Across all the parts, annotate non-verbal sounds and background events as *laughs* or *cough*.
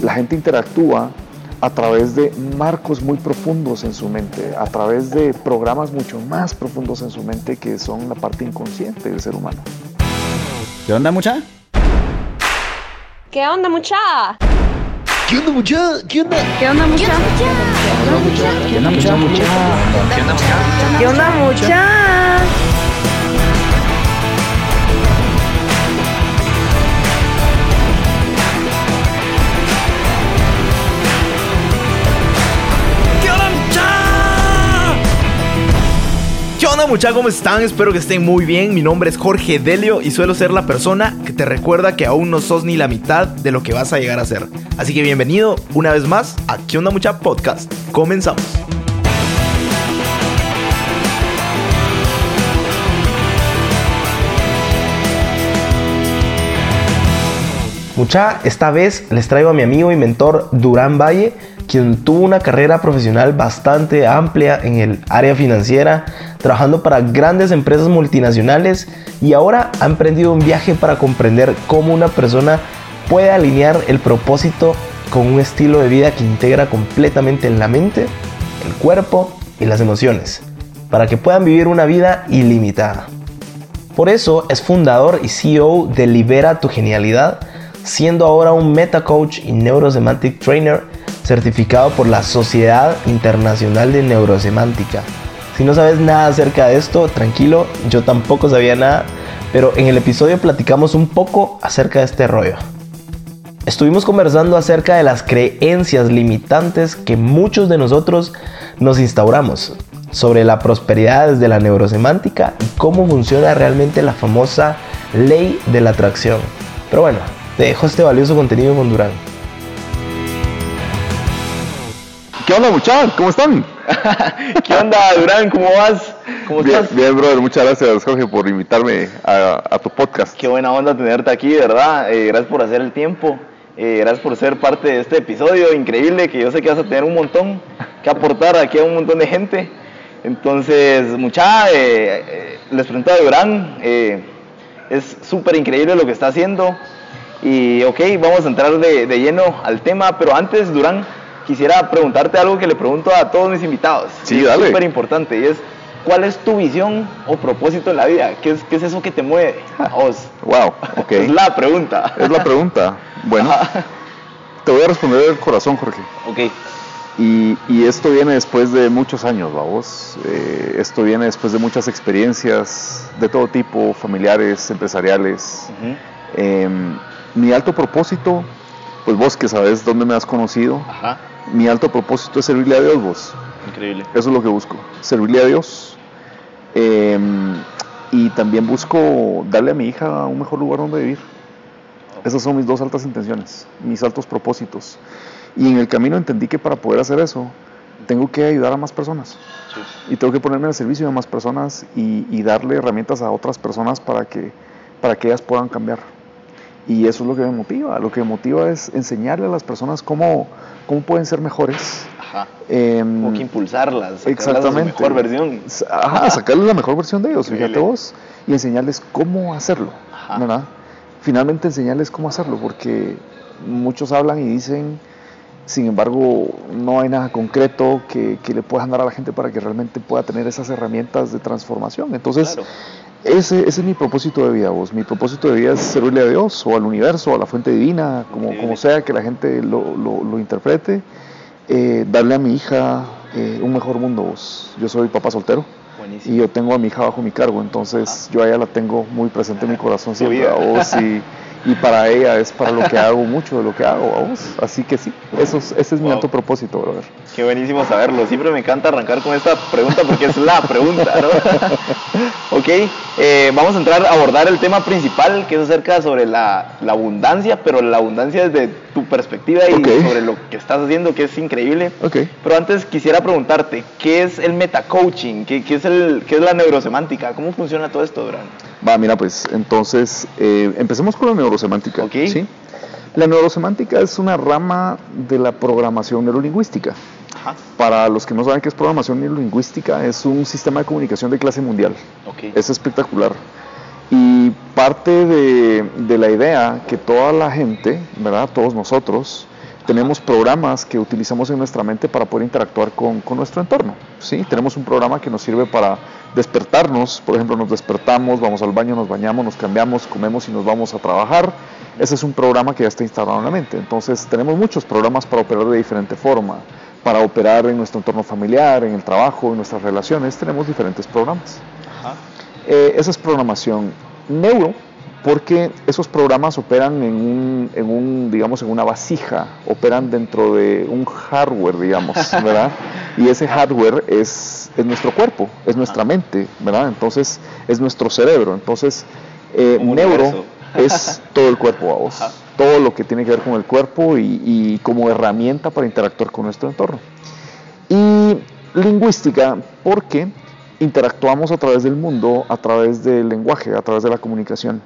La gente interactúa a través de marcos muy profundos en su mente, a través de programas mucho más profundos en su mente que son la parte inconsciente del ser humano. ¿Qué onda, mucha? ¿Qué onda, mucha? ¿Qué onda, mucha? ¿Qué onda? ¿Qué onda, mucha? ¿Qué onda, mucha? ¿Qué onda, mucha? ¿Qué onda, mucha? ¿Qué ¿Qué onda, mucha? ¿Cómo están? Espero que estén muy bien. Mi nombre es Jorge Delio y suelo ser la persona que te recuerda que aún no sos ni la mitad de lo que vas a llegar a ser. Así que bienvenido una vez más a ¿Qué onda, mucha? Podcast. Comenzamos. Mucha, esta vez les traigo a mi amigo y mentor Durán Valle, quien tuvo una carrera profesional bastante amplia en el área financiera, trabajando para grandes empresas multinacionales y ahora ha emprendido un viaje para comprender cómo una persona puede alinear el propósito con un estilo de vida que integra completamente la mente, el cuerpo y las emociones, para que puedan vivir una vida ilimitada. Por eso es fundador y CEO de Libera tu Genialidad, siendo ahora un Meta Coach y Neurosemantic Trainer certificado por la Sociedad Internacional de Neurosemántica. Si no sabes nada acerca de esto, tranquilo, yo tampoco sabía nada, pero en el episodio platicamos un poco acerca de este rollo. Estuvimos conversando acerca de las creencias limitantes que muchos de nosotros nos instauramos, sobre la prosperidad desde la neurosemántica y cómo funciona realmente la famosa ley de la atracción. Pero bueno, te dejo este valioso contenido con Durán. ¿Qué onda, muchachos? ¿Cómo están? *laughs* ¿Qué onda, Durán? ¿Cómo vas? ¿Cómo Bien, bien, brother. Muchas gracias, Jorge, por invitarme a, a tu podcast. Qué buena onda tenerte aquí, ¿verdad? Eh, gracias por hacer el tiempo. Eh, gracias por ser parte de este episodio increíble que yo sé que vas a tener un montón que aportar aquí a un montón de gente. Entonces, mucha, eh, les pregunto a Durán, es súper increíble lo que está haciendo. Y ok, vamos a entrar de, de lleno al tema, pero antes, Durán, quisiera preguntarte algo que le pregunto a todos mis invitados. Sí, Y es dale. súper importante y es, ¿cuál es tu visión o propósito en la vida? ¿Qué es, qué es eso que te mueve a vos? *laughs* Wow, ok. Es la pregunta. Es la pregunta. Bueno, *laughs* te voy a responder del corazón, Jorge. Ok, Y, y esto viene después de muchos años, vamos. Eh, esto viene después de muchas experiencias de todo tipo, familiares, empresariales. ujú, Em, mi alto propósito, pues vos que sabes dónde me has conocido, ajá, mi alto propósito es servirle a Dios, vos. increíble. Eso es lo que busco, servirle a Dios. Em, y también busco darle a mi hija un mejor lugar donde vivir. Esas son mis dos altas intenciones, mis altos propósitos. Y en el camino entendí que para poder hacer eso, tengo que ayudar a más personas. Sí. Y tengo que ponerme al servicio de más personas y, y darle herramientas a otras personas para que, para que ellas puedan cambiar. Y eso es lo que me motiva. Lo que me motiva es enseñarle a las personas cómo, cómo pueden ser mejores. Ajá. Em, Como que impulsarlas, a su Exactamente. mejor versión. Ajá, sacarles la mejor versión de ellos, fíjate vos, y enseñarles cómo hacerlo, Ajá. ¿verdad? Finalmente enseñarles cómo hacerlo, porque muchos hablan y dicen, sin embargo, no hay nada concreto que, que le puedan dar a la gente para que realmente pueda tener esas herramientas de transformación. Entonces, Claro. Ese, ese es mi propósito de vida, vos. Mi propósito de vida es servirle a Dios o al universo, a la fuente divina, como, como sea que la gente lo, lo- lo interprete. Eh, darle a mi hija eh, un mejor mundo, vos. Yo soy papá soltero Buenísimo. y yo tengo a mi hija bajo mi cargo, entonces yo a ella la tengo muy presente en mi corazón *laughs* siempre, a vos, y, y para ella es para lo que hago mucho de lo que hago, a vos. Así que sí, eso es- ese es mi alto propósito, brother. Qué buenísimo saberlo. Siempre me encanta arrancar con esta pregunta porque es la pregunta, ¿no? *laughs* ok, eh, vamos a entrar a abordar el tema principal que es acerca sobre la, la abundancia, pero la abundancia desde tu perspectiva y sobre lo que estás haciendo, que es increíble. Ok. Pero antes quisiera preguntarte, ¿qué es el metacoaching? ¿Qué, qué es, el, ¿Qué es la neurosemántica? ¿Cómo funciona todo esto, Durán? Va, mira, pues entonces eh, empecemos con la neurosemántica. Ok. ¿sí? La neurosemántica es una rama de la programación neurolingüística. Ajá. Para los que no saben qué es programación neurolingüística, es un sistema de comunicación de clase mundial. Es espectacular. Y parte de, de la idea que toda la gente, ¿verdad? Todos nosotros, tenemos programas que utilizamos en nuestra mente para poder interactuar con, con, nuestro entorno. ¿sí? Tenemos un programa que nos sirve para despertarnos, por ejemplo, nos despertamos, vamos al baño, nos bañamos, nos cambiamos, comemos y nos vamos a trabajar. Ese es un programa que ya está instalado en la mente. Entonces, tenemos muchos programas para operar de diferente forma, para operar en nuestro entorno familiar, en el trabajo, en nuestras relaciones, tenemos diferentes programas. Eh, esa es programación neuro porque esos programas operan en un, en un, digamos, en una vasija, operan dentro de un hardware, digamos, *laughs* ¿verdad? y ese hardware es, es nuestro cuerpo, es nuestra mente, ¿verdad? Entonces, es nuestro cerebro. Entonces, eh, neuro es *laughs* todo el cuerpo, a vos. Todo lo que tiene que ver con el cuerpo y, y como herramienta para interactuar con nuestro entorno. Y lingüística, porque interactuamos a través del mundo, a través del lenguaje, a través de la comunicación.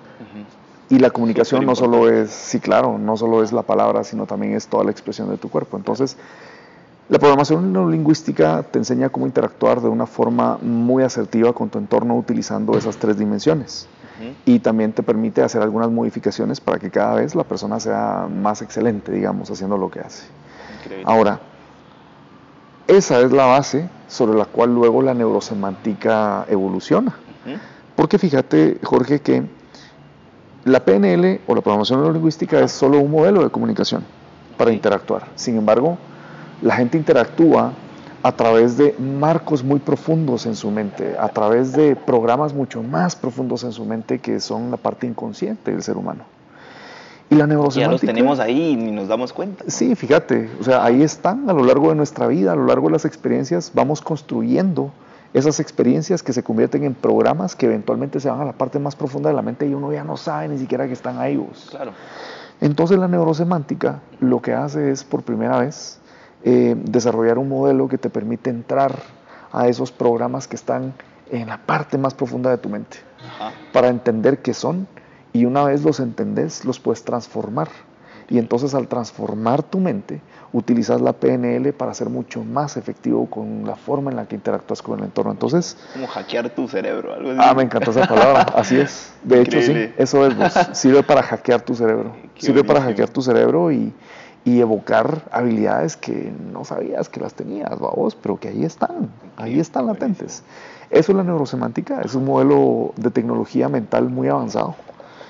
Y la comunicación no solo es, sí, claro, no solo es la palabra, sino también es toda la expresión de tu cuerpo. Entonces, la programación neurolingüística te enseña cómo interactuar de una forma muy asertiva con tu entorno utilizando esas tres dimensiones. Y también te permite hacer algunas modificaciones para que cada vez la persona sea más excelente, digamos, haciendo lo que hace. Increíble. Ahora, esa es la base sobre la cual luego la neurosemántica evoluciona. Porque fíjate, Jorge, que la PNL o la programación neurolingüística es solo un modelo de comunicación para interactuar. Sin embargo, la gente interactúa a través de marcos muy profundos en su mente, a través de programas mucho más profundos en su mente que son la parte inconsciente del ser humano. Y la neurosemántica. Ya los tenemos ahí y ni nos damos cuenta. Sí, fíjate, o sea, ahí están a lo largo de nuestra vida, a lo largo de las experiencias, vamos construyendo esas experiencias que se convierten en programas que eventualmente se van a la parte más profunda de la mente y uno ya no sabe ni siquiera que están ahí. Vos. Claro. Entonces la neurosemántica lo que hace es por primera vez eh, desarrollar un modelo que te permite entrar a esos programas que están en la parte más profunda de tu mente Ajá. para entender qué son y una vez los entendés los puedes transformar y entonces al transformar tu mente, utilizas la PNL para ser mucho más efectivo con la forma en la que interactúas con el entorno. Entonces... Como hackear tu cerebro, algo así. Ah, me encantó esa palabra, *laughs* así es. De Increíble. hecho, sí, eso es, vos. sirve para hackear tu cerebro. Qué sirve buenísimo. para hackear tu cerebro y, y, evocar habilidades que no sabías que las tenías, vos, pero que ahí están, ahí están latentes. Eso es la neurosemántica, es un modelo de tecnología mental muy avanzado,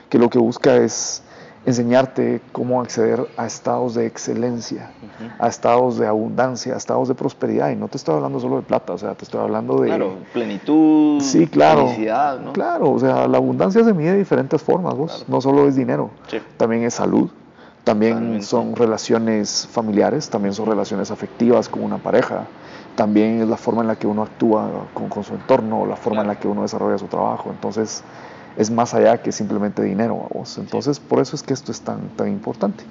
que lo que busca es enseñarte cómo acceder a estados de excelencia, uh -huh. a estados de abundancia, a estados de prosperidad. Y no te estoy hablando solo de plata, o sea, te estoy hablando de... Claro, plenitud, sí, claro, felicidad, ¿no? Claro, o sea, la abundancia se mide de diferentes formas, vos. Claro. No solo es dinero, sí. también es salud, también Totalmente. son relaciones familiares, también son relaciones afectivas con una pareja, también es la forma en la que uno actúa con, con su entorno, la forma claro. en la que uno desarrolla su trabajo. Entonces, es más allá que simplemente dinero, vamos. Entonces, sí. por eso es que esto es tan, tan importante.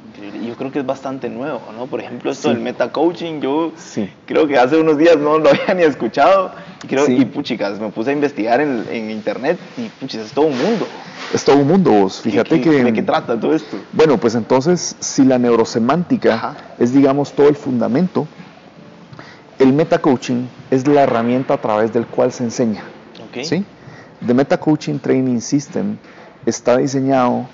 Yo creo que es bastante nuevo, ¿no? Por ejemplo, esto sí. del meta coaching, yo sí. creo que hace unos días no lo *laughs* había ni escuchado. Y, creo, y puchicas, me puse a investigar en, en, internet y puchicas, es todo un mundo. Es todo un mundo, vos. Fíjate ¿Qué, que. ¿De qué trata todo esto? Bueno, pues entonces, si la neurosemántica Ajá. es, digamos, todo el fundamento, el meta coaching es la herramienta a través del cual se enseña. Okay. ¿Sí? The Meta Coaching Training System está diseñado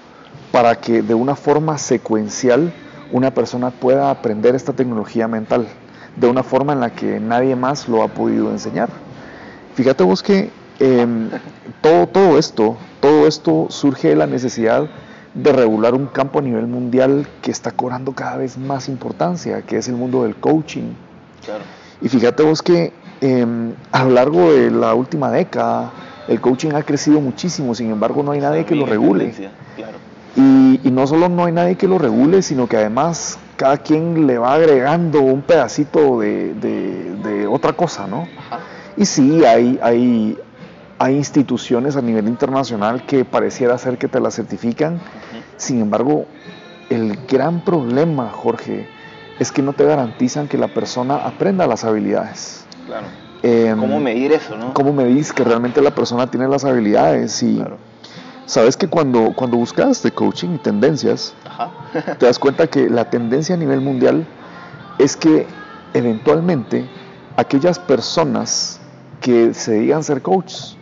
para que de una forma secuencial una persona pueda aprender esta tecnología mental de una forma en la que nadie más lo ha podido enseñar. Fíjate vos que eh, todo, todo esto, todo esto surge de la necesidad de regular un campo a nivel mundial que está cobrando cada vez más importancia, que es el mundo del coaching. Claro. Y fíjate vos que eh, a lo largo de la última década, el coaching ha crecido muchísimo, sin embargo no hay nadie que lo regule. Claro. Y, y, no solo no hay nadie que lo regule, sino que además cada quien le va agregando un pedacito de, de, de otra cosa, ¿no? Ajá. Y sí, hay, hay, hay instituciones a nivel internacional que pareciera ser que te la certifican, uh -huh. sin embargo, el gran problema, Jorge, es que no te garantizan que la persona aprenda las habilidades. Claro. Eh, ¿Cómo medir eso, no? ¿Cómo medís que realmente la persona tiene las habilidades? Y claro. sabes que cuando, cuando buscas de coaching y tendencias, te das cuenta que la tendencia a nivel mundial es que eventualmente aquellas personas que se digan ser coaches.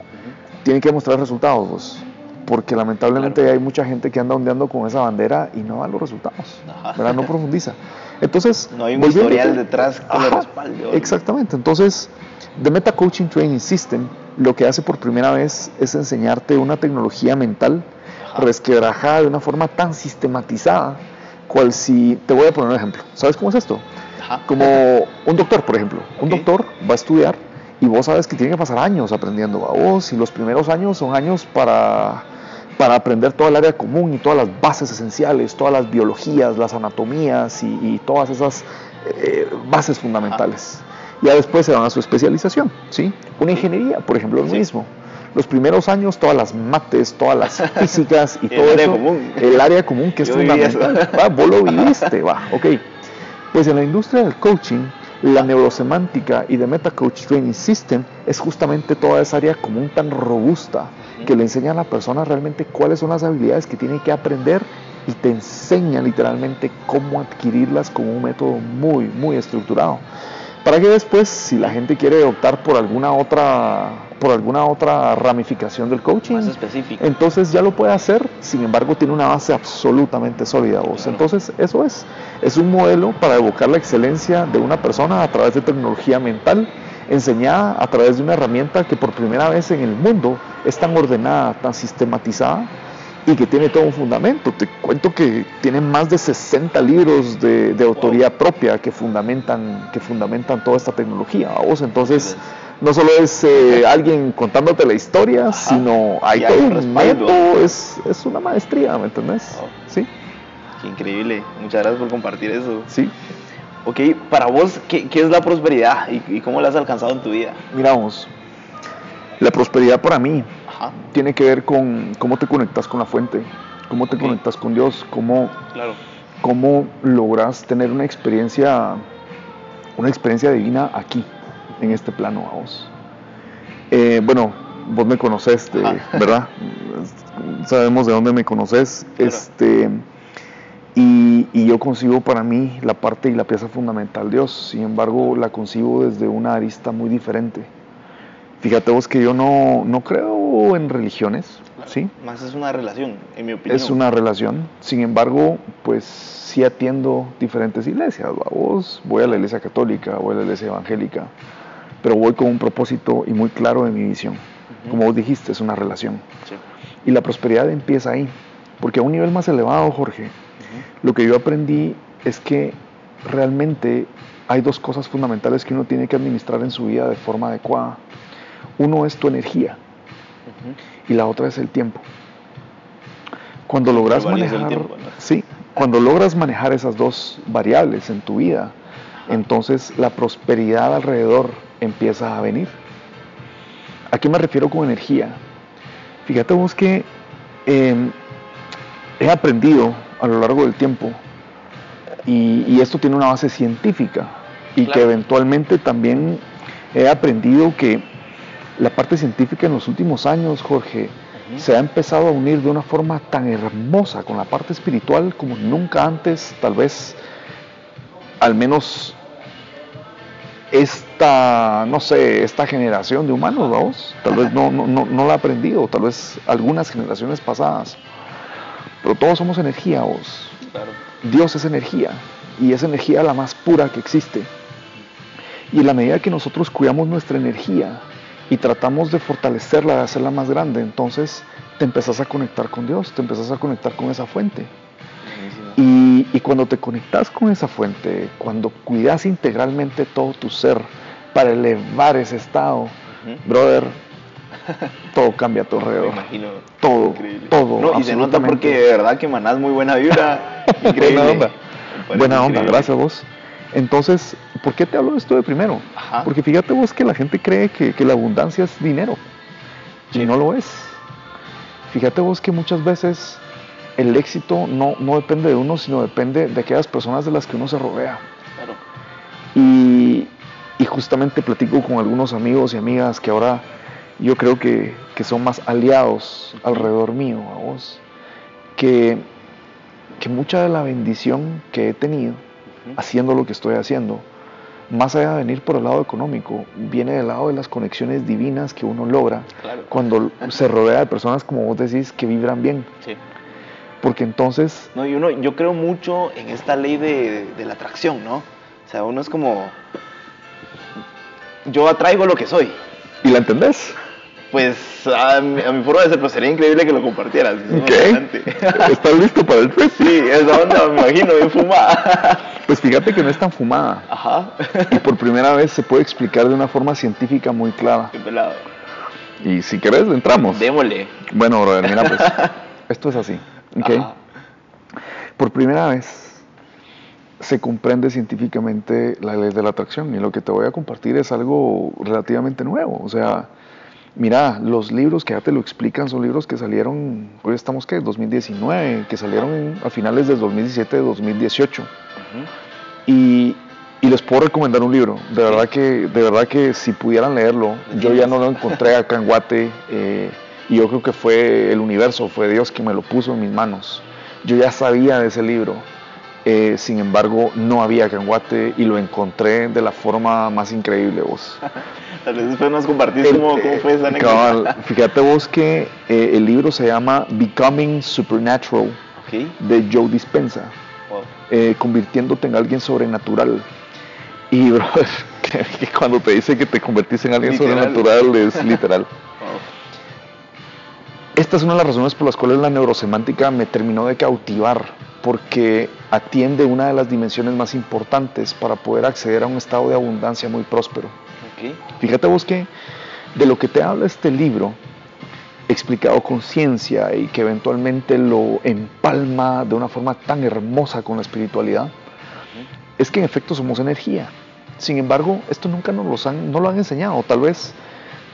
Tienen que mostrar resultados. porque lamentablemente hay mucha gente que anda ondeando con esa bandera y no da los resultados. ¿verdad? No *laughs* profundiza. Entonces, No hay un historial detrás que lo respalde. Exactamente. Entonces, The Meta Coaching Training System lo que hace por primera vez es enseñarte una tecnología mental Ajá. resquebrajada de una forma tan sistematizada, cual si te voy a poner un ejemplo. ¿Sabes cómo es esto? Ajá. Como un doctor, por ejemplo. Un doctor va a estudiar y vos sabes que tiene que pasar años aprendiendo a vos y los primeros años son años para, para aprender toda el área común y todas las bases esenciales, todas las biologías, las anatomías y, y todas esas eh, bases fundamentales. Ya después se van a su especialización, ¿sí? Una ingeniería, por ejemplo, lo Sí. mismo. Los primeros años, todas las mates, todas las *laughs* físicas y El todo área eso, común. el área común que es Yo fundamental. Va, vos lo viviste, va, ok. Pues en la industria del coaching, la neurosemántica y de Meta Coach Training System es justamente toda esa área común tan robusta que le enseña a la persona realmente cuáles son las habilidades que tiene que aprender y te enseña literalmente cómo adquirirlas con un método muy, muy estructurado. Para que después, si la gente quiere optar por alguna otra, por alguna otra ramificación del coaching, Más específico. entonces ya lo puede hacer, sin embargo tiene una base absolutamente sólida vos. Claro. Entonces eso es, es un modelo para evocar la excelencia de una persona a través de tecnología mental, enseñada a través de una herramienta que por primera vez en el mundo es tan ordenada, tan sistematizada y que tiene todo un fundamento. Te cuento que tiene más de 60 libros de, de autoría propia que fundamentan, que fundamentan toda esta tecnología. ¿vos? Entonces, no solo es eh, alguien contándote la historia, sino hay hay todo un método, es, es una maestría, ¿me entendés? Oh. Sí, Qué increíble. Muchas gracias por compartir eso. sí. Ok, para vos, ¿qué, qué es la prosperidad y, y cómo la has alcanzado en tu vida? Miramos, la prosperidad para mí Ajá, tiene que ver con cómo te conectas con la fuente, cómo te conectas con Dios, cómo claro. cómo logras tener una experiencia, una experiencia divina aquí, en este plano, vamos. Eh, bueno, vos me conoces, Ajá. *laughs* ¿verdad? Sabemos de dónde me conoces. Claro. Este, y, y yo concibo para mí la parte y la pieza fundamental Dios. Sin embargo, la concibo desde una arista muy diferente. Fíjate vos que yo no, no creo en religiones, ¿sí? Más es una relación, en mi opinión. Es una relación. Sin embargo, pues sí atiendo diferentes iglesias. ¿va? Vos, voy a la iglesia católica, voy a la iglesia evangélica, pero voy con un propósito y muy claro de mi visión. Como vos dijiste, es una relación. Sí. Y la prosperidad empieza ahí. Porque a un nivel más elevado, Jorge, lo que yo aprendí es que realmente hay dos cosas fundamentales que uno tiene que administrar en su vida de forma adecuada. Uno es tu energía y la otra es el tiempo. Cuando logras manejar, tiempo, ¿no? sí, cuando logras manejar esas dos variables en tu vida, entonces la prosperidad alrededor empieza a venir. ¿A qué me refiero con energía? Fíjate vos que eh, he aprendido a lo largo del tiempo y, y esto tiene una base científica y Claro. que eventualmente también he aprendido que la parte científica en los últimos años, Jorge, se ha empezado a unir de una forma tan hermosa con la parte espiritual como nunca antes, tal vez, al menos esta, no sé, esta generación de humanos, vamos, tal vez no, no, no, no la ha aprendido, tal vez algunas generaciones pasadas, pero todos somos energía, vos. Claro. Dios es energía y es energía la más pura que existe. Y en la medida que nosotros cuidamos nuestra energía y tratamos de fortalecerla, de hacerla más grande, entonces te empezás a conectar con Dios, te empezás a conectar con esa fuente. Y, y cuando te conectas con esa fuente, cuando cuidas integralmente todo tu ser para elevar ese estado, brother, *laughs* todo cambia a tu Me alrededor. imagino. Todo, Increíble. todo, No, y se nota porque de verdad que manás muy buena vibra. *laughs* Increíble. Buena onda. Buena onda, increíble. gracias vos. Entonces, ¿por qué te hablo de esto de primero? Ajá. Porque fíjate vos que la gente cree que, que la abundancia es dinero. Y no lo es. Fíjate vos que muchas veces el éxito no, no depende de uno, sino depende de aquellas personas de las que uno se rodea. Claro. Y, y justamente platico con algunos amigos y amigas que ahora yo creo que, que son más aliados alrededor mío, a vos, que, que mucha de la bendición que he tenido haciendo lo que estoy haciendo más allá de venir por el lado económico, viene del lado de las conexiones divinas que uno logra Claro. cuando se rodea de personas, como vos decís, que vibran bien. Sí. Porque entonces, No, y uno, yo creo mucho en esta ley de, de la atracción, ¿no? O sea, uno es como. Yo atraigo lo que soy. ¿y la entendés? Pues a mi, a mi forma de ser, pero sería increíble que lo compartieras. emocionante. *laughs* ¿Estás listo para el trip? Sí, esa onda me imagino, bien fumada. *laughs* Pues fíjate que no es tan fumada. Ajá. Y por primera vez se puede explicar de una forma científica muy clara. Qué pelado. Y si querés, entramos. Démosle. Bueno, brother, mira pues. *laughs* esto es así. Por primera vez se comprende científicamente la ley de la atracción y lo que te voy a compartir es algo relativamente nuevo. O sea, mira, los libros que ya te lo explican son libros que salieron, hoy estamos que 2019, que salieron en- a finales del 2017, 2018. Ujú. Y, y les puedo recomendar un libro. De verdad que, de verdad que si pudieran leerlo, yo ya no lo encontré acá en Guate eh, y yo creo que fue el universo, fue Dios que me lo puso en mis manos. Yo ya sabía de ese libro. eh, sin embargo, no había acá en Guate y lo encontré de la forma más increíble, vos. *laughs* Tal vez después nos compartís cómo, cómo fue esa Eh, anécdota. fíjate vos que eh, el libro se llama Becoming Supernatural de Joe Dispensa Wow. eh, convirtiéndote en alguien sobrenatural. Y, brother, que, *laughs* que cuando te dice que te convertís en alguien Literal. sobrenatural es literal. *laughs* Esta es una de las razones por las cuales la neurosemántica me terminó de cautivar, porque atiende una de las dimensiones más importantes para poder acceder a un estado de abundancia muy próspero. Ok. Fíjate vos que de lo que te habla este libro, explicado con ciencia y que eventualmente lo empalma de una forma tan hermosa con la espiritualidad, es que en efecto somos energía. Sin embargo, esto nunca nos los han, no lo han enseñado. Tal vez,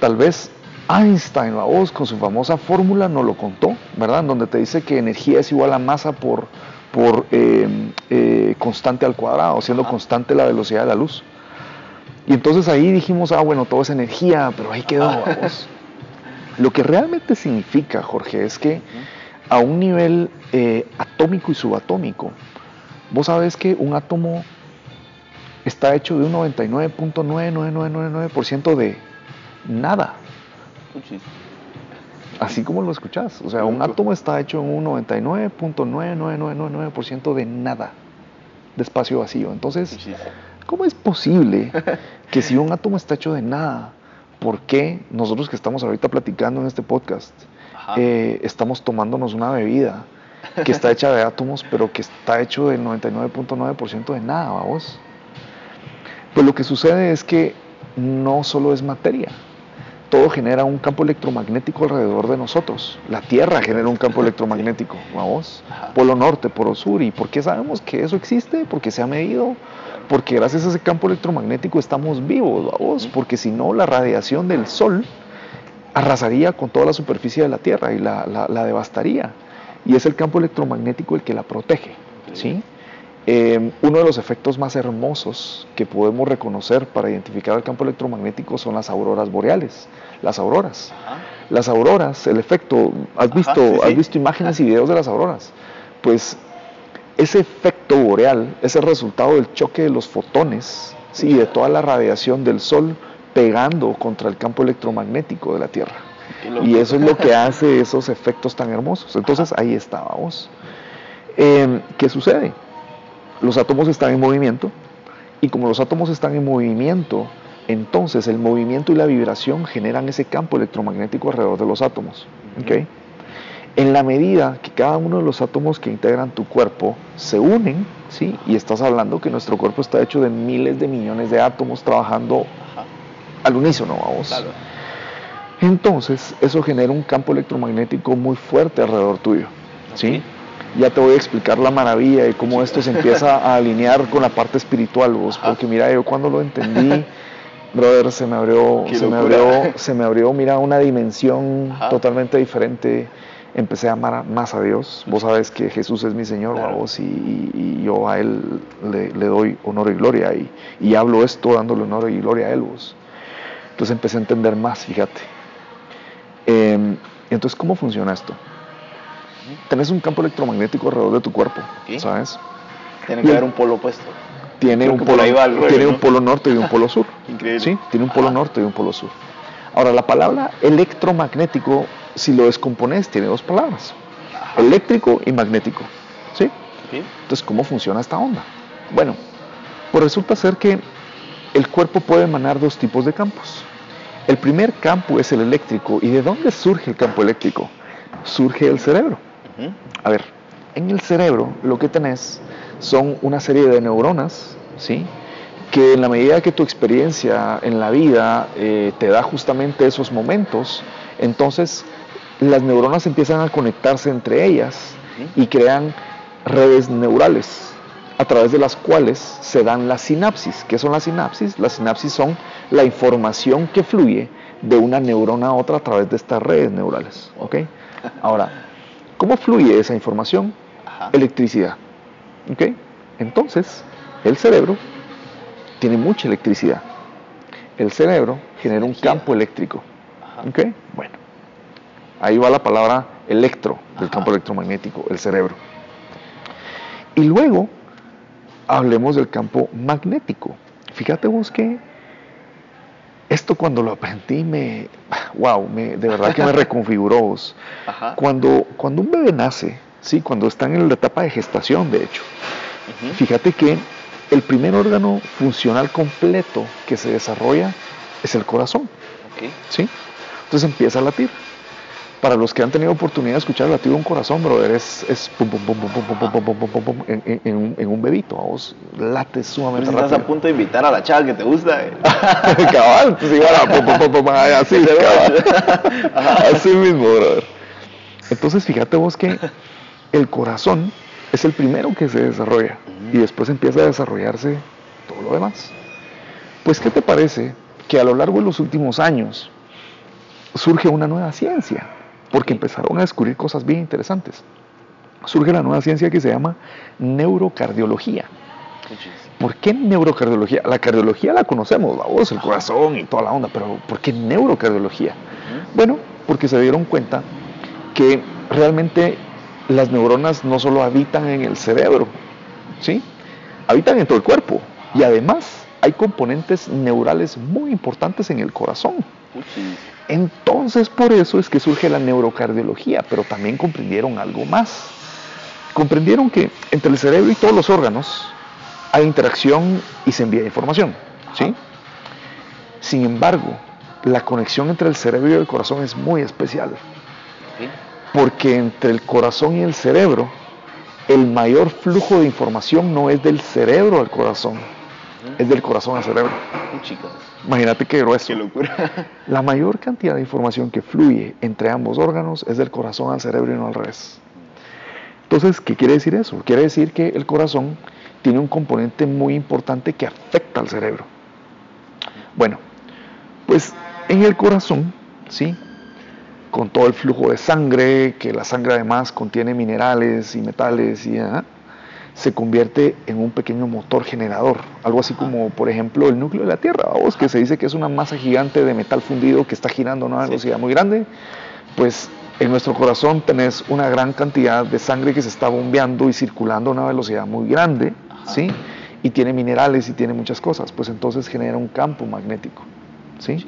tal vez Einstein, voz, con su famosa fórmula, nos lo contó, ¿verdad? En donde te dice que energía es igual a masa por, por eh, eh, constante al cuadrado, siendo constante la velocidad de la luz. Y entonces ahí dijimos, ah, bueno, todo es energía, pero ahí quedó, vamos. *laughs* Lo que realmente significa, Jorge, es que a un nivel eh, atómico y subatómico, vos sabes que un átomo está hecho de un 99.9999% de nada. Así como lo escuchás. O sea, un átomo está hecho en un 99.99999% de nada, de espacio vacío. Entonces. ¿Cómo es posible que si un átomo está hecho de nada, ¿por qué nosotros que estamos ahorita platicando en este podcast, eh, estamos tomándonos una bebida que está hecha de átomos, pero que está hecho del 99.9% de nada, vamos? Pues lo que sucede es que no solo es materia, todo genera un campo electromagnético alrededor de nosotros. La Tierra genera un campo electromagnético, *laughs* vamos, polo norte, polo sur. ¿Y por qué sabemos que eso existe? Porque se ha medido, porque gracias a ese campo electromagnético estamos vivos, vamos, porque si no la radiación del Sol arrasaría con toda la superficie de la Tierra y la, la- la devastaría. Y es el campo electromagnético el que la protege, ¿sí? Eh, uno de los efectos más hermosos que podemos reconocer para identificar el campo electromagnético son las auroras boreales, las auroras. Ajá. Las auroras, el efecto, ¿has visto, sí. has visto imágenes y videos de las auroras? Pues ese efecto boreal es el resultado del choque de los fotones, sí, de toda la radiación del Sol pegando contra el campo electromagnético de la Tierra. Y eso es lo que hace esos efectos tan hermosos. Entonces ahí estábamos. Eh, ¿Qué sucede? Los átomos están en movimiento y como los átomos están en movimiento, entonces el movimiento y la vibración generan ese campo electromagnético alrededor de los átomos. ¿ok? En la medida que cada uno de los átomos que integran tu cuerpo se unen, ¿sí? y estás hablando que nuestro cuerpo está hecho de miles de millones de átomos trabajando Ajá. al unísono, vamos. Claro. Entonces, eso genera un campo electromagnético muy fuerte alrededor tuyo. ¿sí? Ya te voy a explicar la maravilla y cómo esto se empieza a alinear con la parte espiritual, vos, Ajá. porque mira, yo cuando lo entendí, brother, se me abrió, se me abrió, se me abrió, mira, una dimensión Ajá. totalmente diferente. Empecé a amar más a Dios. Vos sabes que Jesús es mi Señor, Claro. vos, y, y- y yo a Él le, le doy honor y gloria, y, y hablo esto dándole honor y gloria a Él, vos. Entonces empecé a entender más, fíjate. Eh, entonces, ¿cómo funciona esto? Tenés un campo electromagnético alrededor de tu cuerpo. ¿sabes? Tiene que haber un polo opuesto. tiene, Creo un polo, el tiene un polo norte y un polo sur. *laughs* Increíble. Sí, tiene un polo norte y un polo sur. Ahora, la palabra electromagnético, si lo descompones, tiene dos palabras. Eléctrico y magnético. ¿Sí? Sí. Entonces, ¿cómo funciona esta onda? Bueno, pues resulta ser que el cuerpo puede emanar dos tipos de campos. El primer campo es el eléctrico. ¿Y de dónde surge el campo eléctrico? Surge del cerebro. A ver, en el cerebro lo que tenés son una serie de neuronas, ¿sí? Que en la medida que tu experiencia en la vida eh, te da justamente esos momentos, entonces las neuronas empiezan a conectarse entre ellas y crean redes neurales a través de las cuales se dan las sinapsis. ¿Qué son las sinapsis? Las sinapsis son la información que fluye de una neurona a otra a través de estas redes neurales. ¿ok? Ahora, ¿cómo fluye esa información? Ajá. Electricidad. ¿ok? Entonces, el cerebro tiene mucha electricidad. El cerebro genera un campo eléctrico. Ajá. ¿ok? Bueno, ahí va la palabra electro del Ajá. campo electromagnético, el cerebro. Y luego hablemos del campo magnético. Fíjate vos que esto cuando lo aprendí me, wow, me, de verdad que me reconfiguró vos. Ajá. Cuando, cuando un bebé nace, sí, cuando están en la etapa de gestación, de hecho, fíjate que el primer órgano funcional completo que se desarrolla es el corazón. ¿sí? Entonces empieza a latir. Para los que han tenido oportunidad de escuchar el latido de un corazón, brother, es, es pum, pum, pum, pum, pum, pum, pum, pum, pum, pum, en, en- en un, en un bebito, a vos late Pues sumamente estás a rápido. punto de invitar a la chava que te gusta. eh. cabal, pues igual, pum, pum, pum, pum, así, cabal. así mismo, brother. Entonces fíjate vos que el corazón es el primero que se desarrolla y después empieza a desarrollarse todo lo demás. Pues, ¿qué te parece que a lo largo de los últimos años surge una nueva ciencia? Porque empezaron a descubrir cosas bien interesantes. Surge la nueva ciencia que se llama neurocardiología. ¿Por qué neurocardiología? La cardiología la conocemos, la voz, el corazón y toda la onda, pero ¿por qué neurocardiología? Bueno, porque se dieron cuenta que realmente las neuronas no solo habitan en el cerebro, ¿sí? Habitan en todo el cuerpo y además hay componentes neurales muy importantes en el corazón. Entonces, por eso es que surge la neurocardiología, pero también comprendieron algo más. Comprendieron que entre el cerebro y todos los órganos hay interacción y se envía información, ¿sí? Sin embargo, la conexión entre el cerebro y el corazón es muy especial, porque entre el corazón y el cerebro, el mayor flujo de información no es del cerebro al corazón, es del corazón al cerebro. Imagínate qué grueso. Qué locura. *laughs* La mayor cantidad de información que fluye entre ambos órganos es del corazón al cerebro y no al revés. Entonces, ¿qué quiere decir eso? Quiere decir que el corazón tiene un componente muy importante que afecta al cerebro. Bueno, pues en el corazón, ¿sí? Con todo el flujo de sangre, que la sangre además contiene minerales y metales y ajá, se convierte en un pequeño motor generador, algo así como, por ejemplo, el núcleo de la Tierra, vos, que se dice que es una masa gigante de metal fundido que está girando a una Sí. velocidad muy grande, pues en nuestro corazón tenés una gran cantidad de sangre que se está bombeando y circulando a una velocidad muy grande, ¿sí? Y tiene minerales y tiene muchas cosas, pues entonces genera un campo magnético, ¿sí?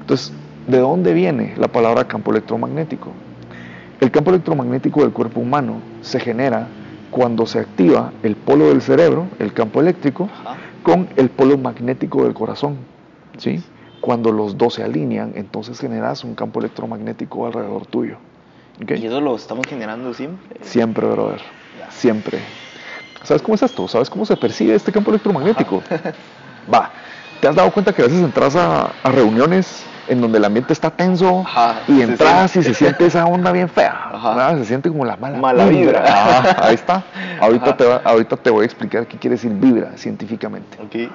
Entonces, ¿de dónde viene la palabra campo electromagnético? El campo electromagnético del cuerpo humano se genera cuando se activa el polo del cerebro, el campo eléctrico, Ajá. con el polo magnético del corazón. ¿sí? Cuando los dos se alinean, entonces generas un campo electromagnético alrededor tuyo. ¿ok? Y eso lo estamos generando siempre. Siempre, brother. Ya. Siempre. ¿Sabes cómo es esto? ¿Sabes cómo se percibe este campo electromagnético? *laughs* Va. ¿Te has dado cuenta que a veces entras a, a reuniones en donde el ambiente está tenso Ajá, y entras y siente. se siente esa onda bien fea? Ajá. Se siente como la mala, Mala vibra. Ajá, ahí está. Ahorita te, va- ahorita te voy a explicar qué quiere decir vibra científicamente. Ok.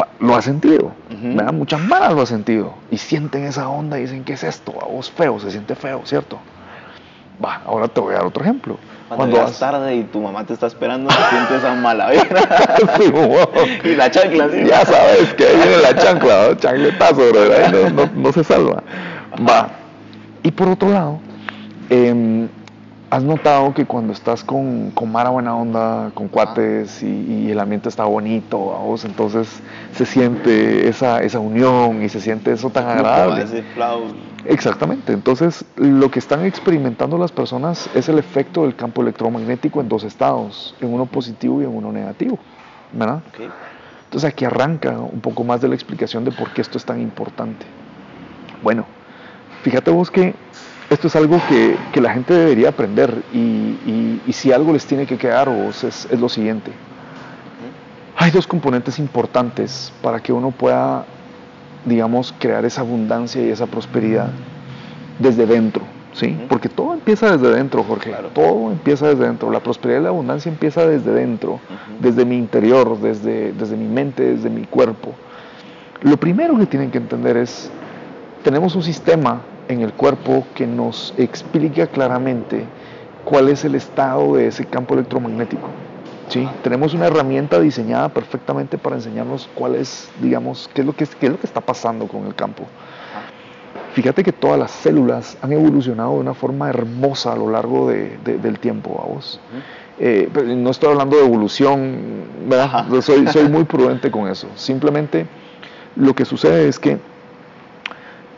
Va, Lo has sentido, Ujú. ¿verdad? Muchas malas lo has sentido. Y sienten esa onda y dicen, ¿qué es esto? A vos feo, se siente feo, ¿cierto? Va, ahora te voy a dar otro ejemplo. Cuando, vas- tarde y tu mamá te está esperando, te sientes esa mala. *laughs* Sí, wow. y la chancla así. Ya sabes que ahí viene la chancla, ¿no? chancletazo, bro, no, no- no se salva. Va. Y por otro lado, em, ¿Has notado que cuando estás con, con Mara buena onda, con cuates y, y el ambiente está bonito, a vos, entonces se siente esa, esa unión y se siente eso tan agradable? Exactamente, entonces lo que están experimentando las personas es el efecto del campo electromagnético en dos estados, en uno positivo y en uno negativo, ¿verdad? Ok. Entonces aquí arranca un poco más de la explicación de por qué esto es tan importante. Bueno, fíjate vos que esto es algo que, que la gente debería aprender y, y- y si algo les tiene que quedar vos es, es lo siguiente. Hay dos componentes importantes para que uno pueda, digamos, crear esa abundancia y esa prosperidad desde dentro, ¿sí? Porque todo empieza desde dentro, Jorge. Claro. Todo empieza desde dentro. La prosperidad y la abundancia empieza desde dentro, desde mi interior, desde, desde mi mente, desde mi cuerpo. Lo primero que tienen que entender es, tenemos un sistema en el cuerpo que nos explica claramente cuál es el estado de ese campo electromagnético. ¿sí? Tenemos una herramienta diseñada perfectamente para enseñarnos cuál es, digamos, qué es lo que, qué es lo que está pasando con el campo. Fíjate que todas las células han evolucionado de una forma hermosa a lo largo de- de- del tiempo, vamos. Eh, pero no estoy hablando de evolución, ¿verdad? Soy, soy muy prudente con eso. Simplemente lo que sucede es que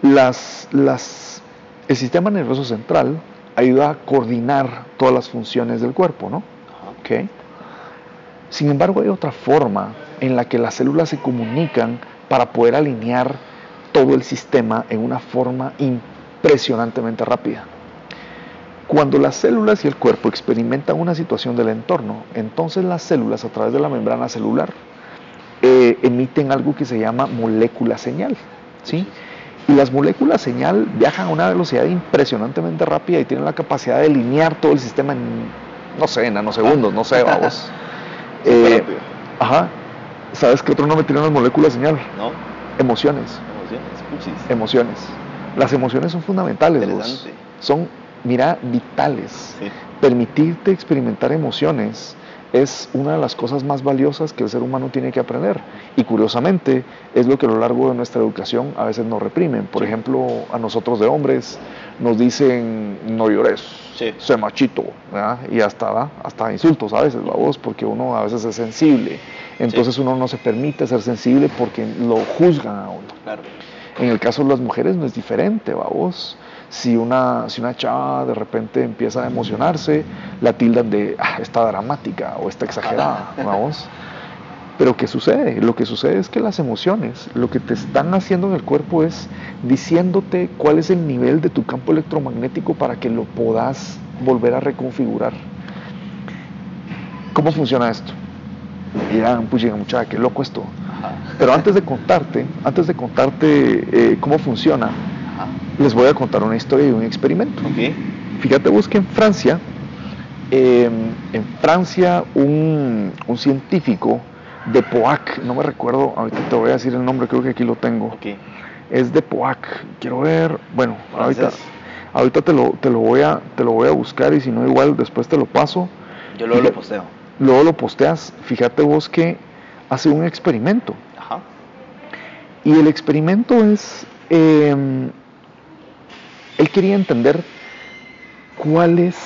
las, las, el sistema nervioso central ayuda a coordinar todas las funciones del cuerpo, ¿no? ¿Ok? Sin embargo, hay otra forma en la que las células se comunican para poder alinear todo el sistema en una forma impresionantemente rápida. Cuando las células y el cuerpo experimentan una situación del entorno, entonces las células a través de la membrana celular eh, emiten algo que se llama molécula señal. ¿sí? Y las moléculas señal viajan a una velocidad impresionantemente rápida y tienen la capacidad de alinear todo el sistema en, no sé, en nanosegundos, no sé, *laughs* vamos. Eh, rápido. ajá. ¿Sabes qué otro nombre tienen las moléculas señal? ¿No? Emociones. Emociones, puchis. Emociones. Las emociones son fundamentales. vos. Son, mira, vitales. Sí. Permitirte experimentar emociones es una de las cosas más valiosas que el ser humano tiene que aprender. Y curiosamente es lo que a lo largo de nuestra educación a veces nos reprimen. Por ejemplo, a nosotros de hombres nos dicen no llores, Sí. sé machito, ¿verdad? y hasta, hasta insultos a veces, vos, porque uno a veces es sensible. Entonces uno no se permite ser sensible porque lo juzgan a uno. Claro. En el caso de las mujeres no es diferente, vamos. Si una, si una chava de repente empieza a emocionarse, la tildan de "Ah, está dramática o está exagerada, vamos. Pero ¿qué sucede? Lo que sucede es que las emociones, lo que te están haciendo en el cuerpo es diciéndote cuál es el nivel de tu campo electromagnético para que lo puedas volver a reconfigurar. ¿Cómo funciona esto? Y dirán, pucha, muchacha, qué loco esto. Pero antes de contarte, antes de contarte eh, cómo funciona, Ajá. les voy a contar una historia y un experimento. Ok. Fíjate vos que en Francia, eh, en Francia un, un científico de Poac, no me recuerdo, ahorita te voy a decir el nombre, creo que aquí lo tengo, Ok. es de Poac, quiero ver, bueno, ahorita, Francés. ahorita te, lo, te, lo voy a, te lo voy a buscar y si no igual después te lo paso. Yo luego lo posteo. Luego lo posteas, fíjate vos que hace un experimento. Ajá. Y el experimento es, eh, él quería entender cuál es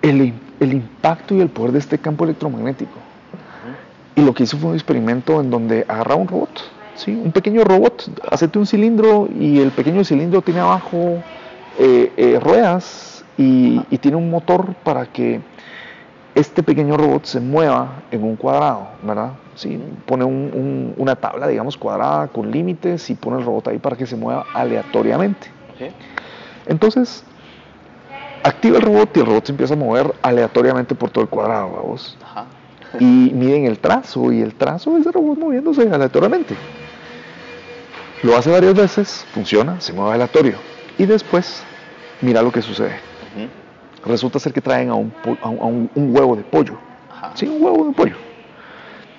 el, impacto y el poder de este campo electromagnético. Y lo que hizo fue un experimento en donde agarra un robot, ¿sí? un pequeño robot, hacete un cilindro y el pequeño cilindro tiene abajo eh, eh, ruedas y tiene un motor para que este pequeño robot se mueva en un cuadrado, ¿verdad? Sí, pone un- un- una tabla, digamos, cuadrada con límites y pone el robot ahí para que se mueva aleatoriamente. Entonces, activa el robot y el robot se empieza a mover aleatoriamente por todo el cuadrado, vamos. Ajá. Y miden el trazo y el trazo es el robot moviéndose aleatoriamente. Lo hace varias veces, funciona, se mueve aleatorio. Y después, mira lo que sucede. Resulta ser que traen a un, po- a un- a un- un huevo de pollo. Ajá. Sí, un huevo de pollo.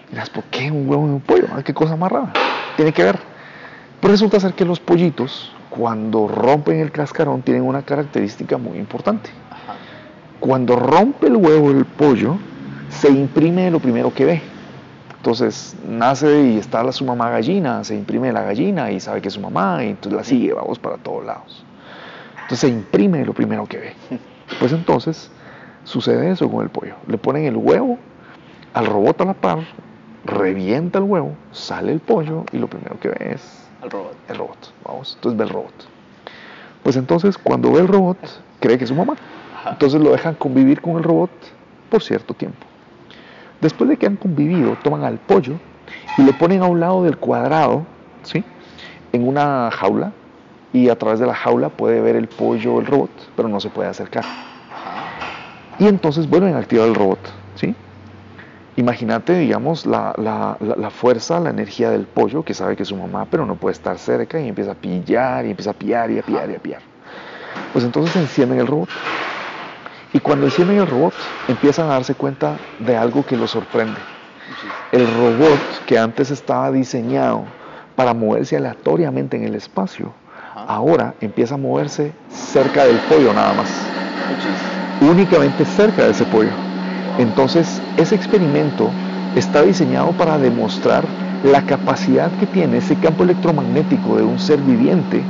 Dirás, ¿por qué un huevo de un pollo? Ah, ¿Qué cosa más rara? Tiene que ver. Pues resulta ser que los pollitos, cuando rompen el cascarón, tienen una característica muy importante. Ajá. Cuando rompe el huevo el pollo, se imprime lo primero que ve. Entonces nace y está la, su mamá gallina, se imprime la gallina y sabe que es su mamá y entonces la sigue, vamos para todos lados. Entonces se imprime lo primero que ve. *laughs* Pues entonces sucede eso con el pollo. Le ponen el huevo al robot a la par, revienta el huevo, sale el pollo y lo primero que ve es Al robot. el robot. Vamos, entonces ve el robot. Pues entonces cuando ve el robot, cree que es su mamá. Ajá. Entonces lo dejan convivir con el robot por cierto tiempo. Después de que han convivido, toman al pollo y lo ponen a un lado del cuadrado, ¿sí? En una jaula y a través de la jaula puede ver el pollo el robot, pero no se puede acercar. Y entonces vuelven a activar el robot, ¿sí? Imagínate, digamos, la, la- la- fuerza, la energía del pollo que sabe que es su mamá, pero no puede estar cerca y empieza a pillar y empieza a pillar y a pillar y a pillar. Pues entonces encienden el robot. Y cuando encienden el robot, empiezan a darse cuenta de algo que los sorprende. El robot que antes estaba diseñado para moverse aleatoriamente en el espacio. Ahora empieza a moverse cerca del pollo nada más únicamente cerca de ese pollo. Entonces, ese experimento está diseñado para demostrar la capacidad que tiene ese campo electromagnético de un ser viviente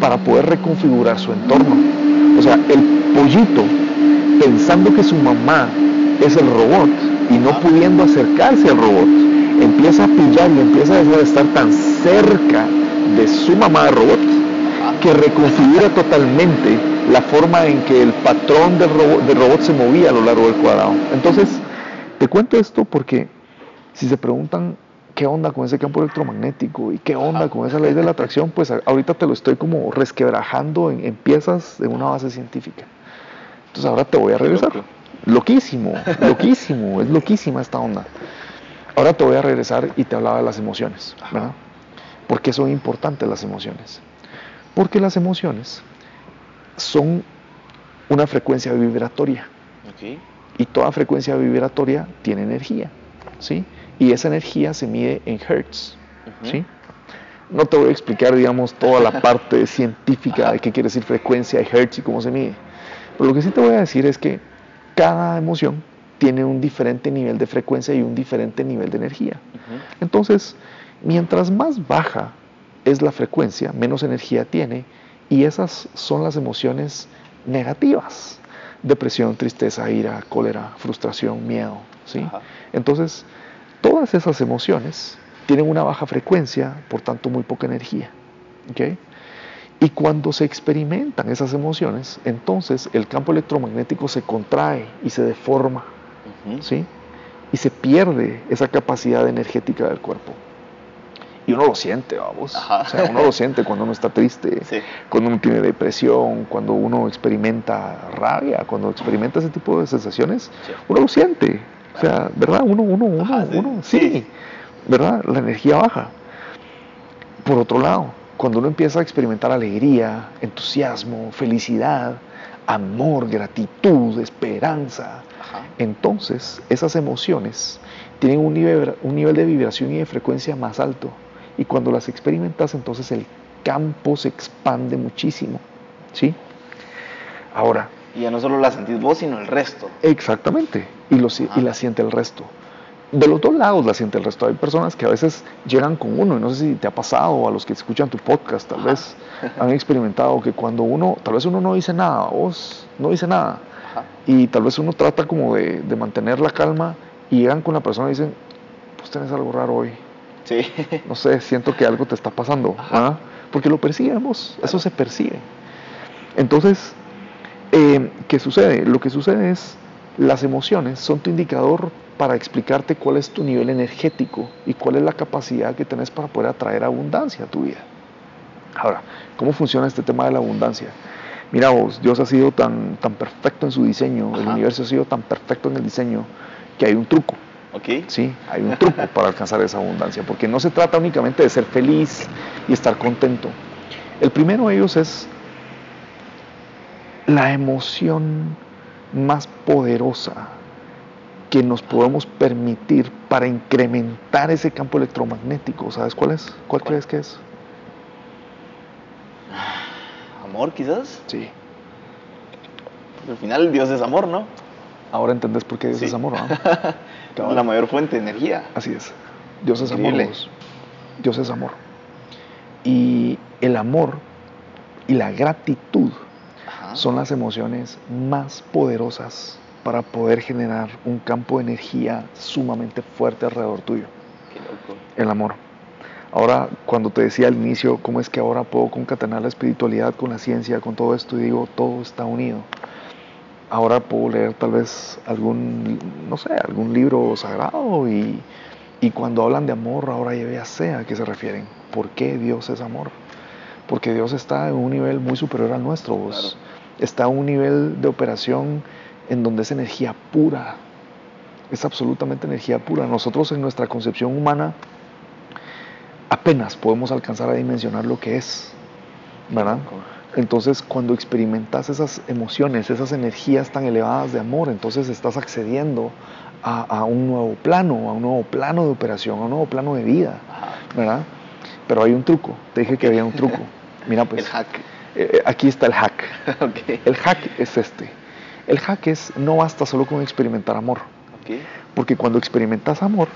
para poder reconfigurar su entorno. O sea, el pollito, pensando que su mamá es el robot y no pudiendo acercarse al robot, empieza a pillar y empieza a estar tan cerca de su mamá de robot que reconfigura totalmente la forma en que el patrón del robot, del robot se movía a lo largo del cuadrado. Entonces, te cuento esto porque si se preguntan qué onda con ese campo electromagnético y qué onda con esa ley de la atracción, pues ahorita te lo estoy como resquebrajando en, en piezas de una base científica. Entonces ahora te voy a regresar. Loquísimo, loquísimo, es loquísima esta onda. Ahora te voy a regresar y te hablaba de las emociones, ¿verdad? ¿Por qué son importantes las emociones? Porque las emociones son una frecuencia vibratoria y toda frecuencia vibratoria tiene energía, ¿sí? Y esa energía se mide en hertz. ¿sí? No te voy a explicar, digamos, toda la parte *laughs* científica de qué quiere decir frecuencia y hertz y cómo se mide. Pero lo que sí te voy a decir es que cada emoción tiene un diferente nivel de frecuencia y un diferente nivel de energía. Entonces, mientras más baja es la frecuencia, menos energía tiene y esas son las emociones negativas. Depresión, tristeza, ira, cólera, frustración, miedo, ¿sí? Ajá. Entonces, todas esas emociones tienen una baja frecuencia, por tanto muy poca energía, ¿ok? Y cuando se experimentan esas emociones, entonces el campo electromagnético se contrae y se deforma. ¿sí? Y se pierde esa capacidad energética del cuerpo. Y uno lo siente, vamos. Ajá. O sea, uno lo siente cuando uno está triste, *laughs* Sí. cuando uno tiene depresión, cuando uno experimenta rabia, cuando experimenta ese tipo de sensaciones, Sí. uno lo siente. O sea, ¿verdad? Uno, uno, uno, Ajá, sí. uno, sí. ¿Verdad? La energía baja. Por otro lado, cuando uno empieza a experimentar alegría, entusiasmo, felicidad, amor, gratitud, esperanza, Ajá. entonces esas emociones tienen un nivel, un nivel de vibración y de frecuencia más alto. Y cuando las experimentas, entonces el campo se expande muchísimo. ¿Sí? Ahora, Y ya no solo la sentís vos, sino el resto. exactamente. Y, lo, y la siente el resto. De los dos lados la siente el resto. Hay personas que a veces llegan con uno, y no sé si te ha pasado, a los que escuchan tu podcast, tal Ajá. vez han experimentado que cuando uno, tal vez uno no dice nada, vos no dice nada, Ajá. y tal vez uno trata como de, de mantener la calma y llegan con la persona y dicen, pues tenés algo raro hoy, Sí. *laughs* no sé, siento que algo te está pasando. ¿ah? porque lo percibimos, eso se percibe. Entonces, eh, ¿qué sucede? Lo que sucede es, las emociones son tu indicador para explicarte cuál es tu nivel energético y cuál es la capacidad que tenés para poder atraer abundancia a tu vida. Ahora, ¿cómo funciona este tema de la abundancia? Mira vos, Dios ha sido tan, tan perfecto en su diseño, el universo ha sido tan perfecto en el diseño, que hay un truco. Sí, hay un truco para alcanzar esa abundancia, porque no se trata únicamente de ser feliz y estar contento. El primero de ellos es la emoción más poderosa que nos podemos permitir para incrementar ese campo electromagnético. ¿Sabes cuál es? ¿Cuál crees que es? Amor, quizás. Sí. Porque al final Dios es amor, ¿no? Ahora entendés por qué Dios Sí. es amor, ¿no? *laughs* La mayor fuente de energía. Así es. Dios es amor. Increíble. Dios es amor. Y el amor y la gratitud son las emociones más poderosas para poder generar un campo de energía sumamente fuerte alrededor tuyo. Qué loco. El amor. Ahora, cuando te decía al inicio, ¿cómo es que ahora puedo concatenar la espiritualidad con la ciencia, con todo esto? Y digo, todo está unido. Ahora puedo leer tal vez algún, no sé, algún libro sagrado y, y cuando hablan de amor, ahora ya sé a qué se refieren. ¿Por qué Dios es amor? Porque Dios está en un nivel muy superior al nuestro. Claro. Está en un nivel de operación en donde es energía pura. Es absolutamente energía pura. Nosotros en nuestra concepción humana apenas podemos alcanzar a dimensionar lo que es. ¿Verdad? Entonces, cuando experimentas esas emociones, esas energías tan elevadas de amor, entonces estás accediendo a, a un nuevo plano, a un nuevo plano de operación, a un nuevo plano de vida. ¿verdad? Pero hay un truco, te dije que había un truco. *laughs* Mira, pues, El hack. eh, aquí está el hack. *laughs* El hack es este. El hack es, no basta solo con experimentar amor, porque cuando experimentas amor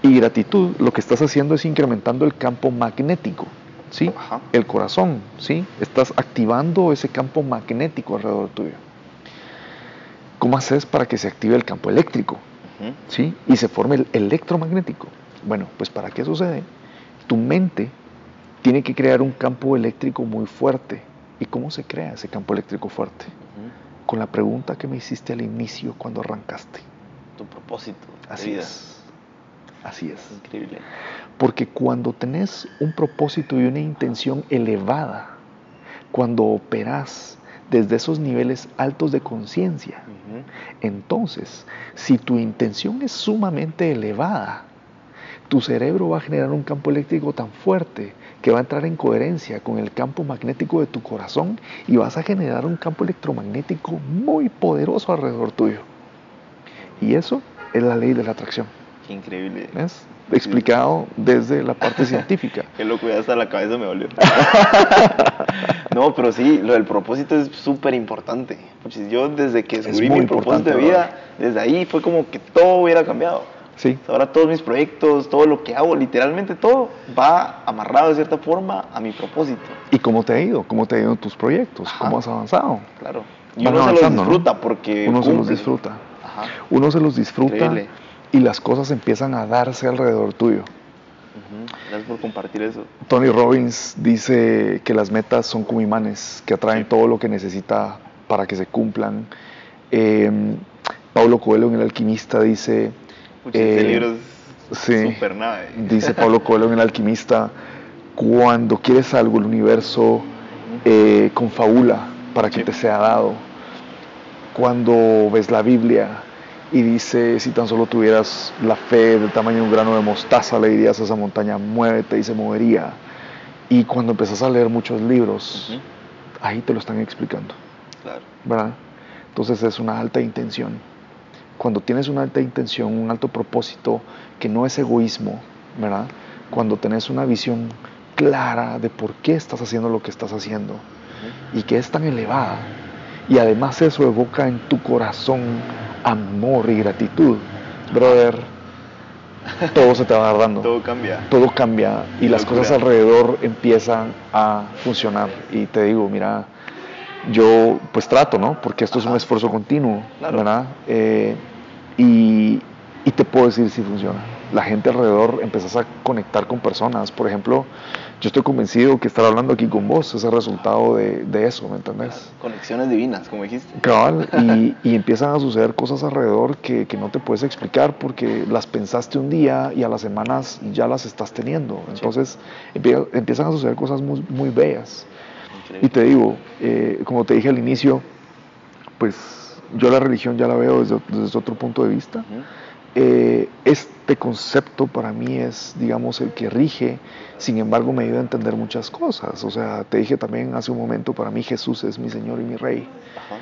y gratitud, lo que estás haciendo es incrementando el campo magnético, ¿sí? Ajá. El corazón, ¿sí? Estás activando ese campo magnético alrededor tuyo. ¿Cómo haces para que se active el campo eléctrico. ¿sí? Y se forme el electromagnético. Bueno, pues para qué sucede, tu mente tiene que crear un campo eléctrico muy fuerte. ¿Y cómo se crea ese campo eléctrico fuerte? Con la pregunta que me hiciste al inicio cuando arrancaste. Tu propósito. Así vida. es. Así es. Increíble. Porque cuando tenés un propósito y una intención elevada, cuando operás desde esos niveles altos de conciencia, entonces, si tu intención es sumamente elevada, tu cerebro va a generar un campo eléctrico tan fuerte que va a entrar en coherencia con el campo magnético de tu corazón y vas a generar un campo electromagnético muy poderoso alrededor tuyo. Y eso es la ley de la atracción. Qué increíble. ¿Ves? Explicado desde la parte científica. *laughs* Qué loco, ya hasta la cabeza me volvió. *laughs* no, pero sí, lo del propósito es súper importante. Yo desde que descubrí mi propósito de vida, desde ahí fue como que todo hubiera cambiado. Sí, Ahora todos mis proyectos, todo lo que hago, literalmente todo va amarrado de cierta forma a mi propósito. ¿Y cómo te ha ido? ¿Cómo te ha ido en tus proyectos? Ajá. ¿Cómo has avanzado? Claro. Y uno se los disfruta porque Uno se los disfruta. Ajá. Uno se los disfruta Increíble. Y las cosas empiezan a darse alrededor tuyo. Gracias por compartir eso. Tony Robbins dice que las metas son como imanes que atraen todo lo que necesita para que se cumplan. Eh, Pablo Coelho en El Alquimista dice... Este eh, libro es sí. Dice Pablo *laughs* Coelho en El Alquimista, cuando quieres algo, el universo eh, confabula para que Sí. te sea dado. Cuando ves la Biblia y dice, si tan solo tuvieras la fe del tamaño de un grano de mostaza, le dirías a esa montaña, muévete y se movería. Y cuando empezás a leer muchos libros, ahí te lo están explicando. Claro. ¿verdad? Entonces es una alta intención. Cuando tienes una alta intención, un alto propósito, que no es egoísmo, ¿verdad? Cuando tenés una visión clara de por qué estás haciendo lo que estás haciendo y que es tan elevada, y además eso evoca en tu corazón amor y gratitud, brother, todo se te va dando Todo cambia. todo cambia y las Locura. cosas alrededor empiezan a funcionar. Y te digo, mira, yo pues trato, ¿no? Porque esto es un esfuerzo continuo, Claro. ¿verdad? Eh, y, y te puedo decir si funciona. La gente alrededor empezás a conectar con personas. Por ejemplo, yo estoy convencido que estar hablando aquí con vos es el resultado de, de eso, ¿me entendés? Conexiones divinas, como dijiste. Cabal, *laughs* y, y empiezan a suceder cosas alrededor que, que no te puedes explicar porque las pensaste un día y a las semanas ya las estás teniendo. Entonces empie- empiezan a suceder cosas muy, muy bellas. Increíble. Y te digo, eh, como te dije al inicio, pues yo la religión ya la veo desde, desde otro punto de vista. Ujú. Eh, este concepto para mí es, digamos, el que rige, sin embargo me ayuda a entender muchas cosas. O sea, te dije también hace un momento, para mí Jesús es mi Señor y mi Rey Ajá.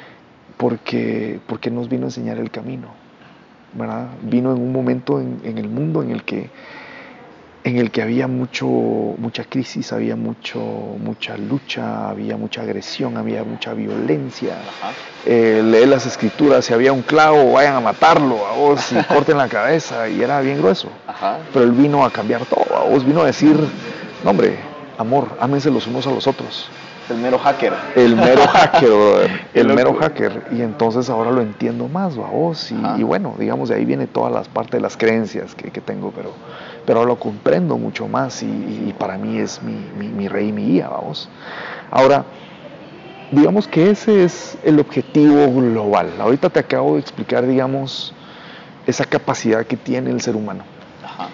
porque, porque nos vino a enseñar el camino, ¿verdad? Vino en un momento en, en el mundo en el que, en el que había mucho, mucha crisis, había mucho, mucha lucha, había mucha agresión, había mucha violencia. Eh, lee las escrituras, si había un clavo, vayan a matarlo, a vos, y *laughs* corten la cabeza, y era bien grueso. Ajá. Pero él vino a cambiar todo, a vos vino a decir, no hombre, amor, ámense los unos a los otros. El mero hacker. El mero *laughs* hacker, El mero hacker. Y entonces ahora lo entiendo más, vos. Y, Ajá. y bueno, digamos, de ahí viene todas las partes de las creencias que, que tengo, pero, pero lo comprendo mucho más y, y para mí es mi, mi, mi rey y mi guía, vamos. Ahora, digamos que ese es el objetivo global. Ahorita te acabo de explicar, digamos, esa capacidad que tiene el ser humano. Ajá.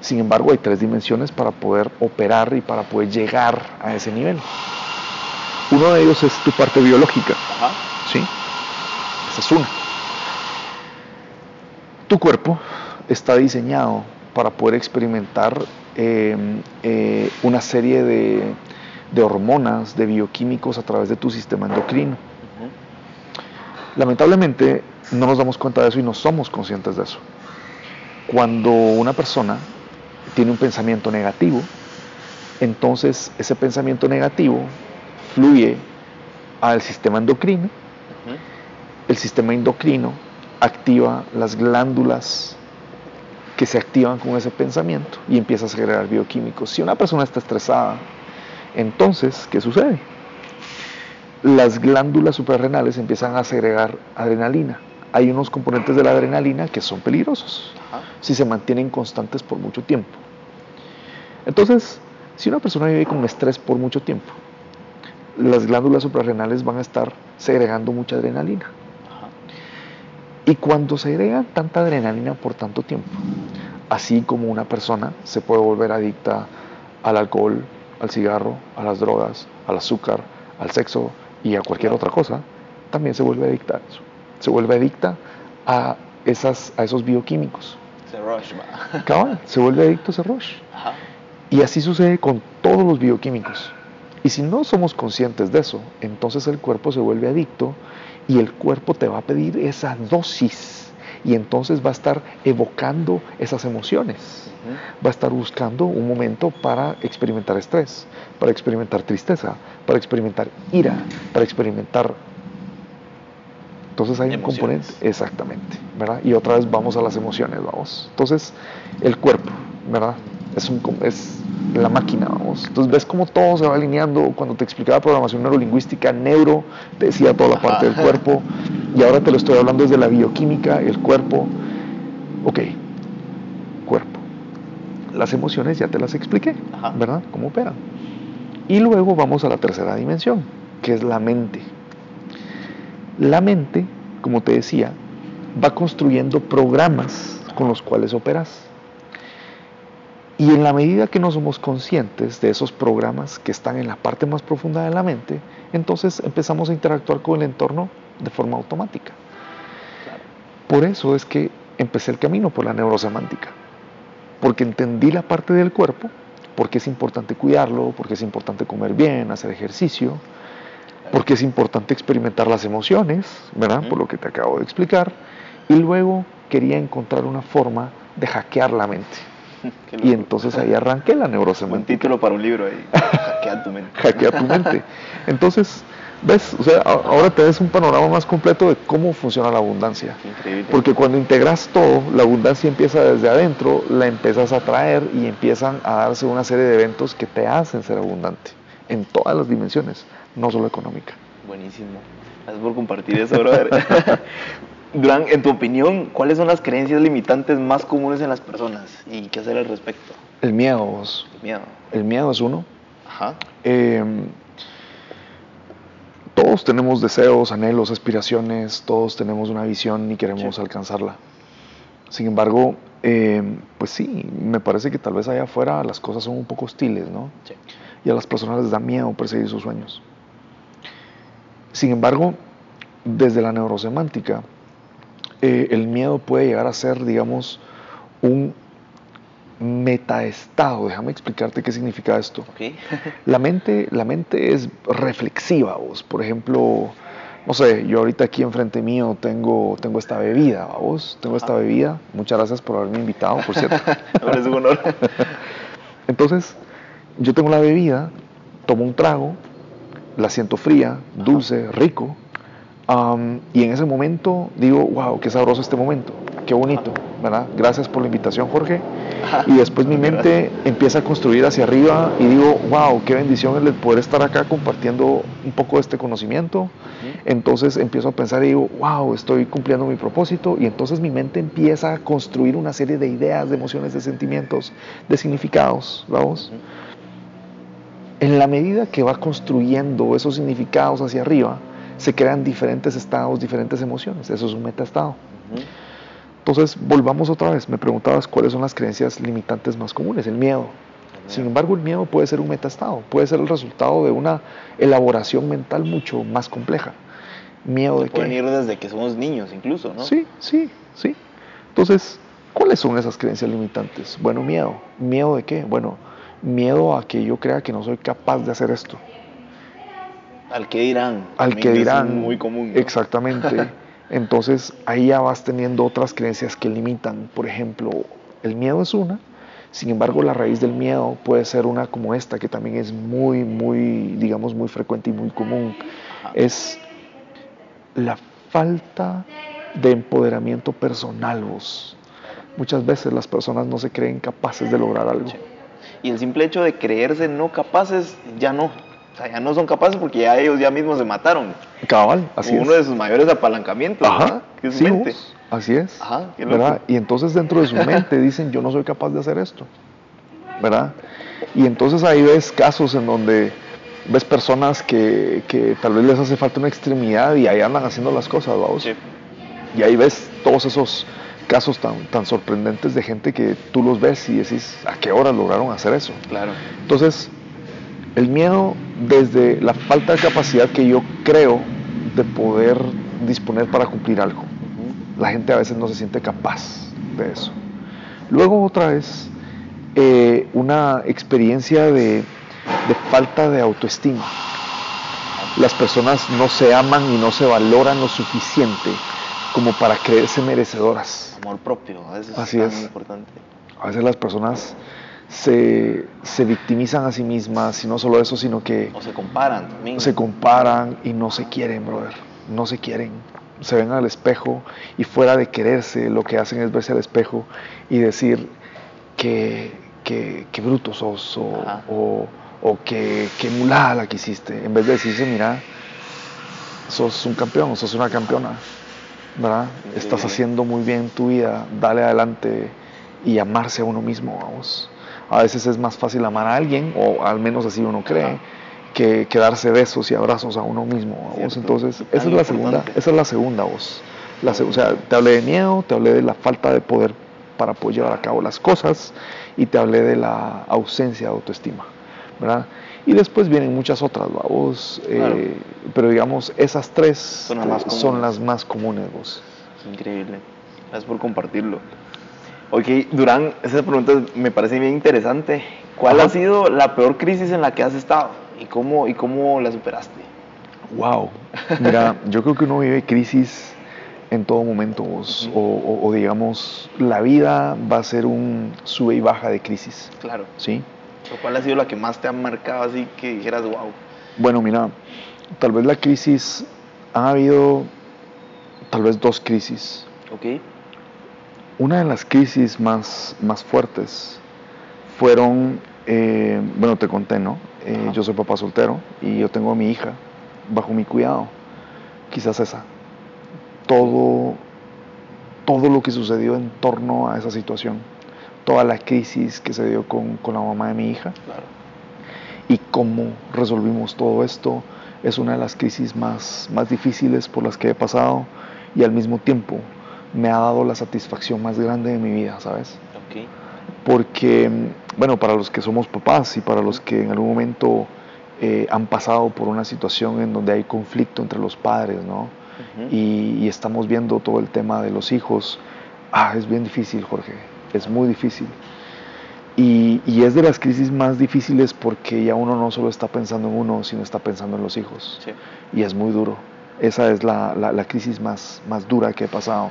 Sin embargo, hay tres dimensiones para poder operar y para poder llegar a ese nivel. Uno de ellos es tu parte biológica, Ajá. ¿sí? Esa es una. Tu cuerpo está diseñado para poder experimentar eh, eh, una serie de, de hormonas, de bioquímicos a través de tu sistema endocrino. Lamentablemente no nos damos cuenta de eso y no somos conscientes de eso. Cuando una persona tiene un pensamiento negativo, entonces ese pensamiento negativo fluye al sistema endocrino. El sistema endocrino activa las glándulas que se activan con ese pensamiento y empieza a segregar bioquímicos. Si una persona está estresada, entonces, ¿qué sucede? Las glándulas suprarrenales empiezan a segregar adrenalina. Hay unos componentes de la adrenalina que son peligrosos si se mantienen constantes por mucho tiempo. Entonces, si una persona vive con estrés por mucho tiempo, las glándulas suprarrenales van a estar segregando mucha adrenalina. Ajá. Y cuando se agrega tanta adrenalina por tanto tiempo, así como una persona se puede volver adicta al alcohol, al cigarro, a las drogas, al azúcar, al sexo y a cualquier otra cosa, también se vuelve adicta a eso. Se vuelve adicta a, esas, a esos bioquímicos. Se rush. Cabal, se vuelve adicto a ese rush. Ajá. Y así sucede con todos los bioquímicos. Y si no somos conscientes de eso, entonces el cuerpo se vuelve adicto y el cuerpo te va a pedir esa dosis. Y entonces va a estar evocando esas emociones. Va a estar buscando un momento para experimentar estrés, para experimentar tristeza, para experimentar ira, para experimentar... Entonces hay un componente, exactamente, ¿verdad? Y otra vez vamos a las emociones, vamos. Entonces, el cuerpo, ¿verdad? Es, un, es la máquina, vamos. Entonces ves cómo todo se va alineando. Cuando te explicaba programación neurolingüística, neuro, te decía toda la parte del cuerpo. Y ahora te lo estoy hablando desde la bioquímica, el cuerpo. Ok, cuerpo. Las emociones ya te las expliqué, Ajá. ¿verdad? Cómo operan. Y luego vamos a la tercera dimensión, que es la mente. La mente, como te decía, va construyendo programas con los cuales operas. Y en la medida que no somos conscientes de esos programas que están en la parte más profunda de la mente, entonces empezamos a interactuar con el entorno de forma automática. Por eso es que empecé el camino por la neurosemántica, porque entendí la parte del cuerpo, porque es importante cuidarlo, porque es importante comer bien, hacer ejercicio, porque es importante experimentar las emociones. Por lo que te acabo de explicar, y luego quería encontrar una forma de hackear la mente. *laughs* Y entonces ahí arranqué la neurosemántica. título para un libro ahí. Hackea tu mente. *laughs* Hackea tu mente. Entonces, ves, o sea, ahora te des un panorama más completo de cómo funciona la abundancia. Increíble. Porque cuando integras todo, la abundancia empieza desde adentro, la empiezas a traer y empiezan a darse una serie de eventos que te hacen ser abundante en todas las dimensiones, no solo económica. Buenísimo. Gracias por compartir eso, brother. *laughs* Durán, en tu opinión, ¿cuáles son las creencias limitantes más comunes en las personas y qué hacer al respecto? El miedo, vos. El miedo. el miedo es uno. Ajá. Eh, todos tenemos deseos, anhelos, aspiraciones, todos tenemos una visión y queremos Sí. alcanzarla. Sin embargo, eh, pues sí, me parece que tal vez allá afuera las cosas son un poco hostiles, ¿no? Sí. Y a las personas les da miedo perseguir sus sueños. Sin embargo, desde la neurosemántica, eh, el miedo puede llegar a ser, digamos, un metaestado. Déjame explicarte qué significa esto. *laughs* La mente, la mente es reflexiva, vos. Por ejemplo, no sé, yo ahorita aquí enfrente mío tengo, tengo esta bebida, vos. Tengo esta Ajá. bebida. Muchas gracias por haberme invitado, por cierto. *laughs* Parece un honor. *laughs* Entonces, yo tengo la bebida, tomo un trago, la siento fría, dulce, rico. Am, y en ese momento digo, wow, qué sabroso este momento. qué bonito, ¿verdad? Gracias por la invitación, Jorge. Y después mi *laughs* mente empieza a construir hacia arriba y digo, wow, qué bendición el poder estar acá compartiendo un poco de este conocimiento. Entonces empiezo a pensar y digo, wow, estoy cumpliendo mi propósito. Y entonces mi mente empieza a construir una serie de ideas, de emociones, de sentimientos, de significados, ¿vamos? En la medida que va construyendo esos significados hacia arriba, se crean diferentes estados, diferentes emociones. Eso es un metaestado. Entonces, volvamos otra vez. Me preguntabas cuáles son las creencias limitantes más comunes. El miedo. Sin embargo, el miedo puede ser un metaestado, puede ser el resultado de una elaboración mental mucho más compleja. Miedo de que... Pueden ir desde que somos niños incluso, ¿no? Sí, sí, sí. Entonces, ¿cuáles son esas creencias limitantes? Bueno, miedo. ¿Miedo de qué? Bueno, miedo a que yo crea que no soy capaz de hacer esto. Al que dirán. Al que Es dirán. muy común. ¿no? Exactamente. *laughs* Entonces ahí ya vas teniendo otras creencias que limitan. Por ejemplo, el miedo es una. Sin embargo, la raíz del miedo puede ser una como esta, que también es muy, muy, digamos, muy frecuente y muy común. Es la falta de empoderamiento personal, vos. Muchas veces las personas no se creen capaces de lograr algo. Y el simple hecho de creerse no capaces, ya no. O sea, ya no son capaces porque ya ellos ya mismos se mataron. Cabal, así es. uno de sus mayores apalancamientos, Ajá. Que es sí, mente. vos, así es. Ajá. ¿verdad? Y entonces dentro de su mente dicen, yo no soy capaz de hacer esto, ¿verdad? Y entonces ahí ves casos en donde ves personas que, que tal vez les hace falta una extremidad y ahí andan haciendo las cosas, vamos. Sí. Y ahí ves todos esos casos tan, tan sorprendentes de gente que tú los ves y decís, ¿a qué hora lograron hacer eso? Claro. Entonces, el miedo desde la falta de capacidad que yo creo de poder disponer para cumplir algo. La gente a veces no se siente capaz de eso. Luego otra vez, eh, una experiencia de, de falta de autoestima. Las personas no se aman y no se valoran lo suficiente como para creerse merecedoras. Amor propio, a veces Así es tan importante. A veces las personas se, se victimizan a sí mismas y no solo eso, sino que O se comparan también. se comparan y no se quieren, brother. No se quieren. Se ven al espejo y fuera de quererse, lo que hacen es verse al espejo y decir que, que, que bruto sos o, o, o que, que mulada la que hiciste. En vez de decirse, mira, sos un campeón, sos una campeona, ¿verdad? Estás haciendo muy bien tu vida, dale adelante y amarse a uno mismo, vamos. A veces es más fácil amar a alguien, o al menos así uno cree, Ajá. que, que darse besos y abrazos a uno mismo, vamos. Cierto. Entonces, esa es la segunda, esa es la segunda voz. La o sea, te hablé de miedo, te hablé de la falta de poder para poder llevar a cabo las cosas y te hablé de la ausencia de autoestima, ¿verdad? Y después vienen muchas otras, vos, Claro. pero digamos, esas tres Son las más son comunes. las más comunes, vos. Increíble. Gracias por compartirlo. Ok, Durán, esa pregunta me parece bien interesante. ¿Cuál Ajá. ha sido la peor crisis en la que has estado? ¿Y cómo, y cómo la superaste? Wow. Mira, yo creo que uno vive crisis en todo momento, vos, o, o- o digamos, la vida va a ser un sube y baja de crisis, Claro. ¿sí? ¿Cuál ha sido la que más te ha marcado así que dijeras, wow? Bueno, mira, tal vez la crisis, ha habido tal vez dos crisis. Ok. Una de las crisis más, más fuertes fueron, eh, bueno, te conté, ¿no? Eh, yo soy papá soltero y yo tengo a mi hija bajo mi cuidado. Quizás esa. Todo, todo lo que sucedió en torno a esa situación, toda la crisis que se dio con, con la mamá de mi hija Claro. y cómo resolvimos todo esto es una de las crisis más, más difíciles por las que he pasado y al mismo tiempo me ha dado la satisfacción más grande de mi vida, ¿sabes? Ok. Porque, bueno, para los que somos papás y para los que en algún momento eh, han pasado por una situación en donde hay conflicto entre los padres, ¿no? Y estamos viendo todo el tema de los hijos, ah, es bien difícil, Jorge, es muy difícil. Y, y es de las crisis más difíciles porque ya uno no solo está pensando en uno, sino está pensando en los hijos. Sí. Y es muy duro. Esa es la, la- la crisis más, más dura que he pasado.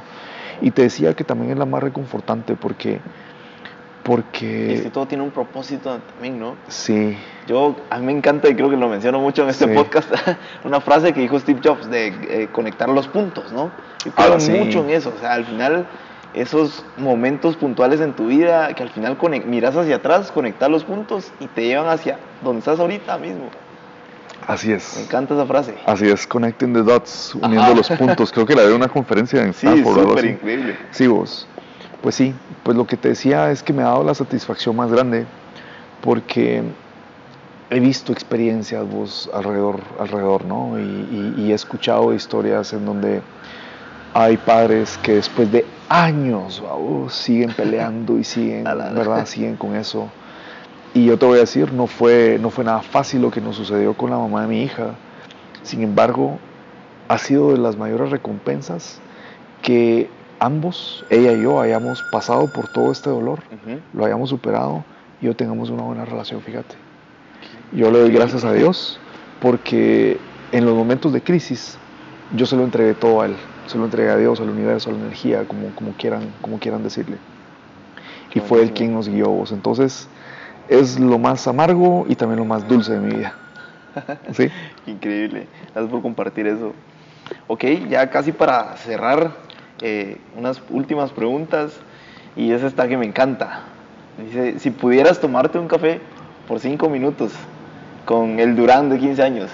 Y te decía que también es la más reconfortante porque... Y es Porque... que todo tiene un propósito también, ¿no? Sí, Yo, a mí me encanta y creo que lo menciono mucho en este Sí. podcast, *laughs* una frase que dijo Steve Jobs de eh, conectar los puntos, ¿no? Yo creo Ah, sí. mucho en eso, o sea, al final esos momentos puntuales en tu vida que al final miras hacia atrás, conectas los puntos y te llevan hacia donde estás ahorita mismo. Así Me es. encanta esa frase. Así es, connecting the dots, uniendo Ajá. los puntos. Creo que la de una conferencia en Sí, Stanford. algo súper increíble. Sí, vos. Pues sí, pues lo que te decía es que me ha dado la satisfacción más grande porque he visto experiencias vos alrededor, alrededor ¿no? Y, y- y he escuchado historias en donde hay padres que después de años vamos, siguen peleando y siguen, *laughs* ¿verdad? *laughs* Siguen con eso. Y yo te voy a decir, no fue, no fue nada fácil lo que nos sucedió con la mamá de mi hija. Sin embargo, ha sido de las mayores recompensas que ambos, ella y yo, hayamos pasado por todo este dolor, lo hayamos superado y yo tengamos una buena relación, fíjate. Yo le doy gracias a Dios porque en los momentos de crisis yo se lo entregué todo a Él, se lo entregué a Dios, al universo, a la energía, como, como, quieran, como quieran decirle. Y fue Él quien nos guió. vos. Entonces es lo más amargo y también lo más dulce de mi vida. *laughs* ¿Sí? Increíble. Gracias por compartir eso. Ok, ya casi para cerrar, eh, unas últimas preguntas. Y es esta que me encanta. Dice, si pudieras tomarte un café por cinco minutos con el Durán de 15 años,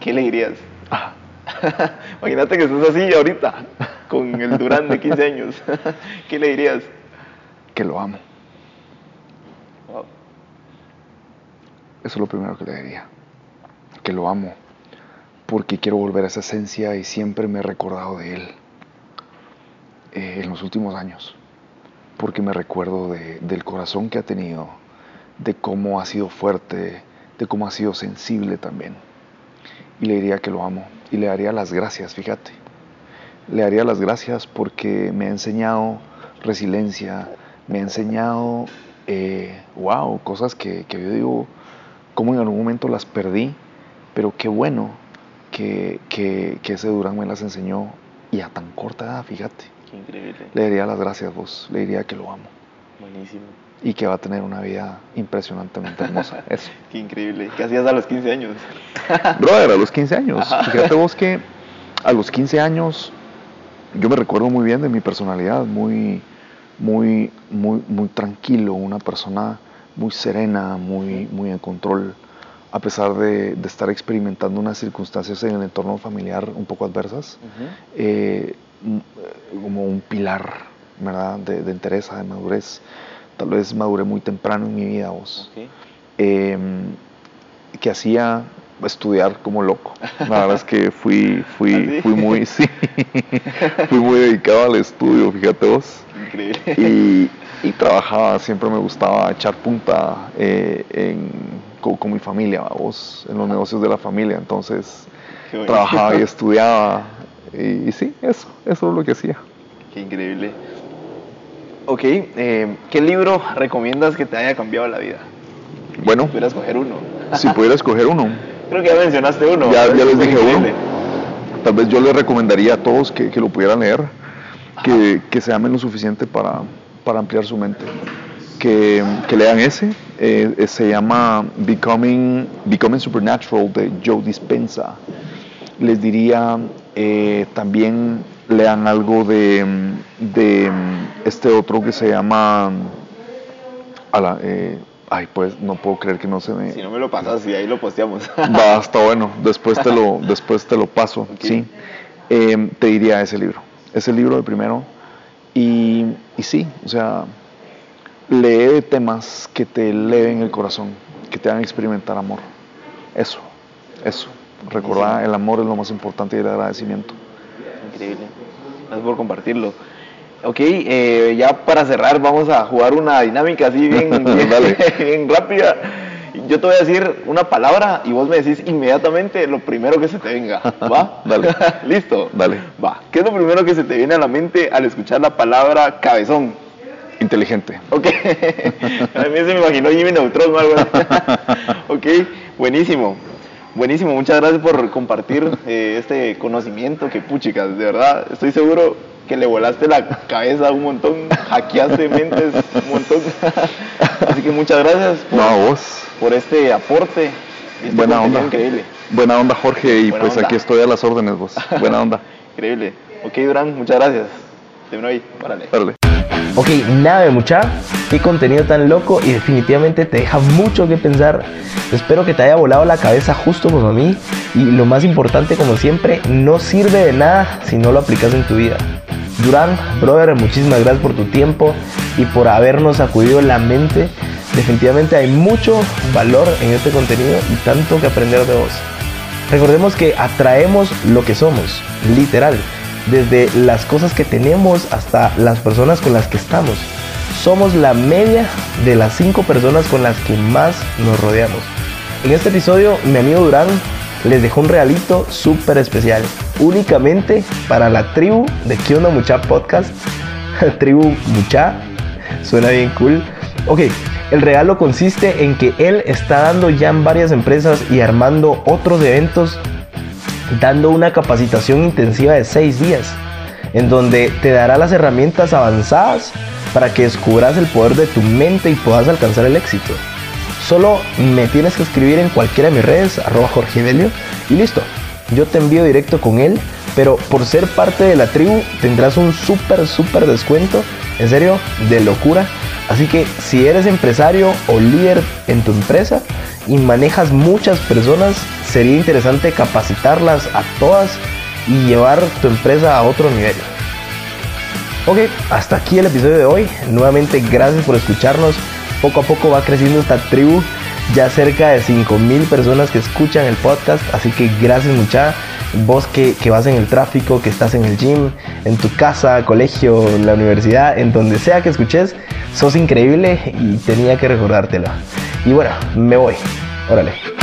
¿qué le dirías? *laughs* Imagínate que estás así ahorita, con el Durán de 15 años. *laughs* ¿Qué le dirías? Que lo amo. Eso es lo primero que le diría. Que lo amo. Porque quiero volver a esa esencia y siempre me he recordado de él. eh, en los últimos años. Porque me recuerdo de- del corazón que ha tenido, de cómo ha sido fuerte, de cómo ha sido sensible también. Y le diría que lo amo. Y le daría las gracias, fíjate. Le daría las gracias porque me ha enseñado resiliencia, me ha enseñado, eh, wow, cosas que, que yo digo, como en algún momento las perdí, pero qué bueno que, que, que ese Durán me las enseñó y a tan corta edad, fíjate. Qué increíble. Le diría las gracias vos, le diría que lo amo Buenísimo. y que va a tener una vida impresionantemente hermosa. *laughs* Eso. Qué increíble. ¿Qué hacías a los 15 años? *laughs* Brother, a los 15 años. Fíjate vos que a los 15 años yo me recuerdo muy bien de mi personalidad, muy, muy, muy, muy tranquilo, una persona muy serena, muy, muy en control, a pesar de, de estar experimentando unas circunstancias en el entorno familiar un poco adversas, eh, m- eh, como un pilar, ¿verdad? De, de entereza, de madurez. Tal vez maduré muy temprano en mi vida, vos Ok. eh, que hacía estudiar como loco. La verdad es que fui, fui, *laughs* ¿Ah, fui muy, *laughs* sí, *laughs* fui muy dedicado al estudio, fíjate vos. Increíble. Y, y trabajaba, siempre me gustaba echar punta eh, en, con, con mi familia, vos, en los negocios de la familia. Entonces trabajaba y estudiaba. Y, y sí, eso, eso es lo que hacía. Qué increíble. Ok, eh, ¿qué libro recomiendas que te haya cambiado la vida? Bueno, Si pudieras escoger uno. si pudiera escoger uno, *laughs* Creo que ya mencionaste uno. Ya- ya les dije uno. Tal vez yo le recomendaría a todos que, que lo pudieran leer, que, que se amen lo suficiente para, para ampliar su mente. Que, que lean ese, eh, eh, se llama Becoming, Becoming Supernatural de Joe Dispenza. Les diría eh, también lean algo de, de este otro que se llama... ala, eh, ay, pues no puedo creer que no se me... Si no me lo pasas y ahí lo posteamos. Va, *laughs* está bueno. Después te lo, después te lo paso. Sí. Eh, te diría ese libro. Ese libro de primero. Y, y sí, o sea, lee de temas que te eleven el corazón, que te hagan experimentar amor. Eso, eso. Recordar el amor es lo más importante y el agradecimiento. Increíble. Gracias por compartirlo. Ok, eh, ya para cerrar vamos a jugar una dinámica así bien, bien, *laughs* Dale. *laughs* bien rápida. Yo te voy a decir una palabra y vos me decís inmediatamente lo primero que se te venga. *laughs* ¿Va? Dale. *laughs* ¿Listo? Dale. Va. ¿Qué es lo primero que se te viene a la mente al escuchar la palabra cabezón? Inteligente. Ok. *laughs* A mí se me imaginó Jimmy Neutron o algo así. ok, buenísimo. Buenísimo, muchas gracias por compartir eh, este conocimiento que puchicas, de verdad, estoy seguro que le volaste la cabeza a un montón, hackeaste mentes un montón. Así que muchas gracias por, No, a vos. Por este aporte. y este Buena onda. Increíble, Buena onda, Jorge. Y Buena pues onda. aquí estoy a las órdenes, vos. *laughs* Buena onda. increíble. Ok, Durán, muchas gracias. Te ahí, párale. Ok, nada mucha, qué contenido tan loco y definitivamente te deja mucho que pensar. Espero que te haya volado la cabeza justo como a mí y lo más importante como siempre, no sirve de nada si no lo aplicas en tu vida. Durán, brother, muchísimas gracias por tu tiempo y por habernos sacudido la mente. Definitivamente hay mucho valor en este contenido y tanto que aprender de vos. Recordemos que atraemos lo que somos, literal, desde las cosas que tenemos hasta las personas con las que estamos. Somos la media de las cinco personas con las que más nos rodeamos. En este episodio, mi amigo Durán les dejó un realito súper especial, únicamente para la tribu de ¿Qué onda mucha podcast? *laughs* tribu mucha, suena bien cool. Ok, el regalo consiste en que él está dando ya en varias empresas y armando otros eventos, dando una capacitación intensiva de seis días, en donde te dará las herramientas avanzadas para que descubras el poder de tu mente y puedas alcanzar el éxito. Solo me tienes que escribir en cualquiera de mis redes, arroba Jorge Delio, y listo. Yo te envío directo con él, pero por ser parte de la tribu tendrás un súper, súper descuento, en serio, de locura. Así que si eres empresario o líder en tu empresa y manejas muchas personas, sería interesante capacitarlas a todas y llevar tu empresa a otro nivel. Ok, hasta aquí el episodio de hoy. Nuevamente gracias por escucharnos poco a poco va creciendo esta tribu. Ya cerca de 5000 personas que escuchan el podcast. Así que gracias mucha. Vos que, que, vas en el tráfico, que estás en el gym, en tu casa, colegio, la universidad, en donde sea que escuches, sos increíble y tenía que recordártelo. Y bueno, me voy. Órale.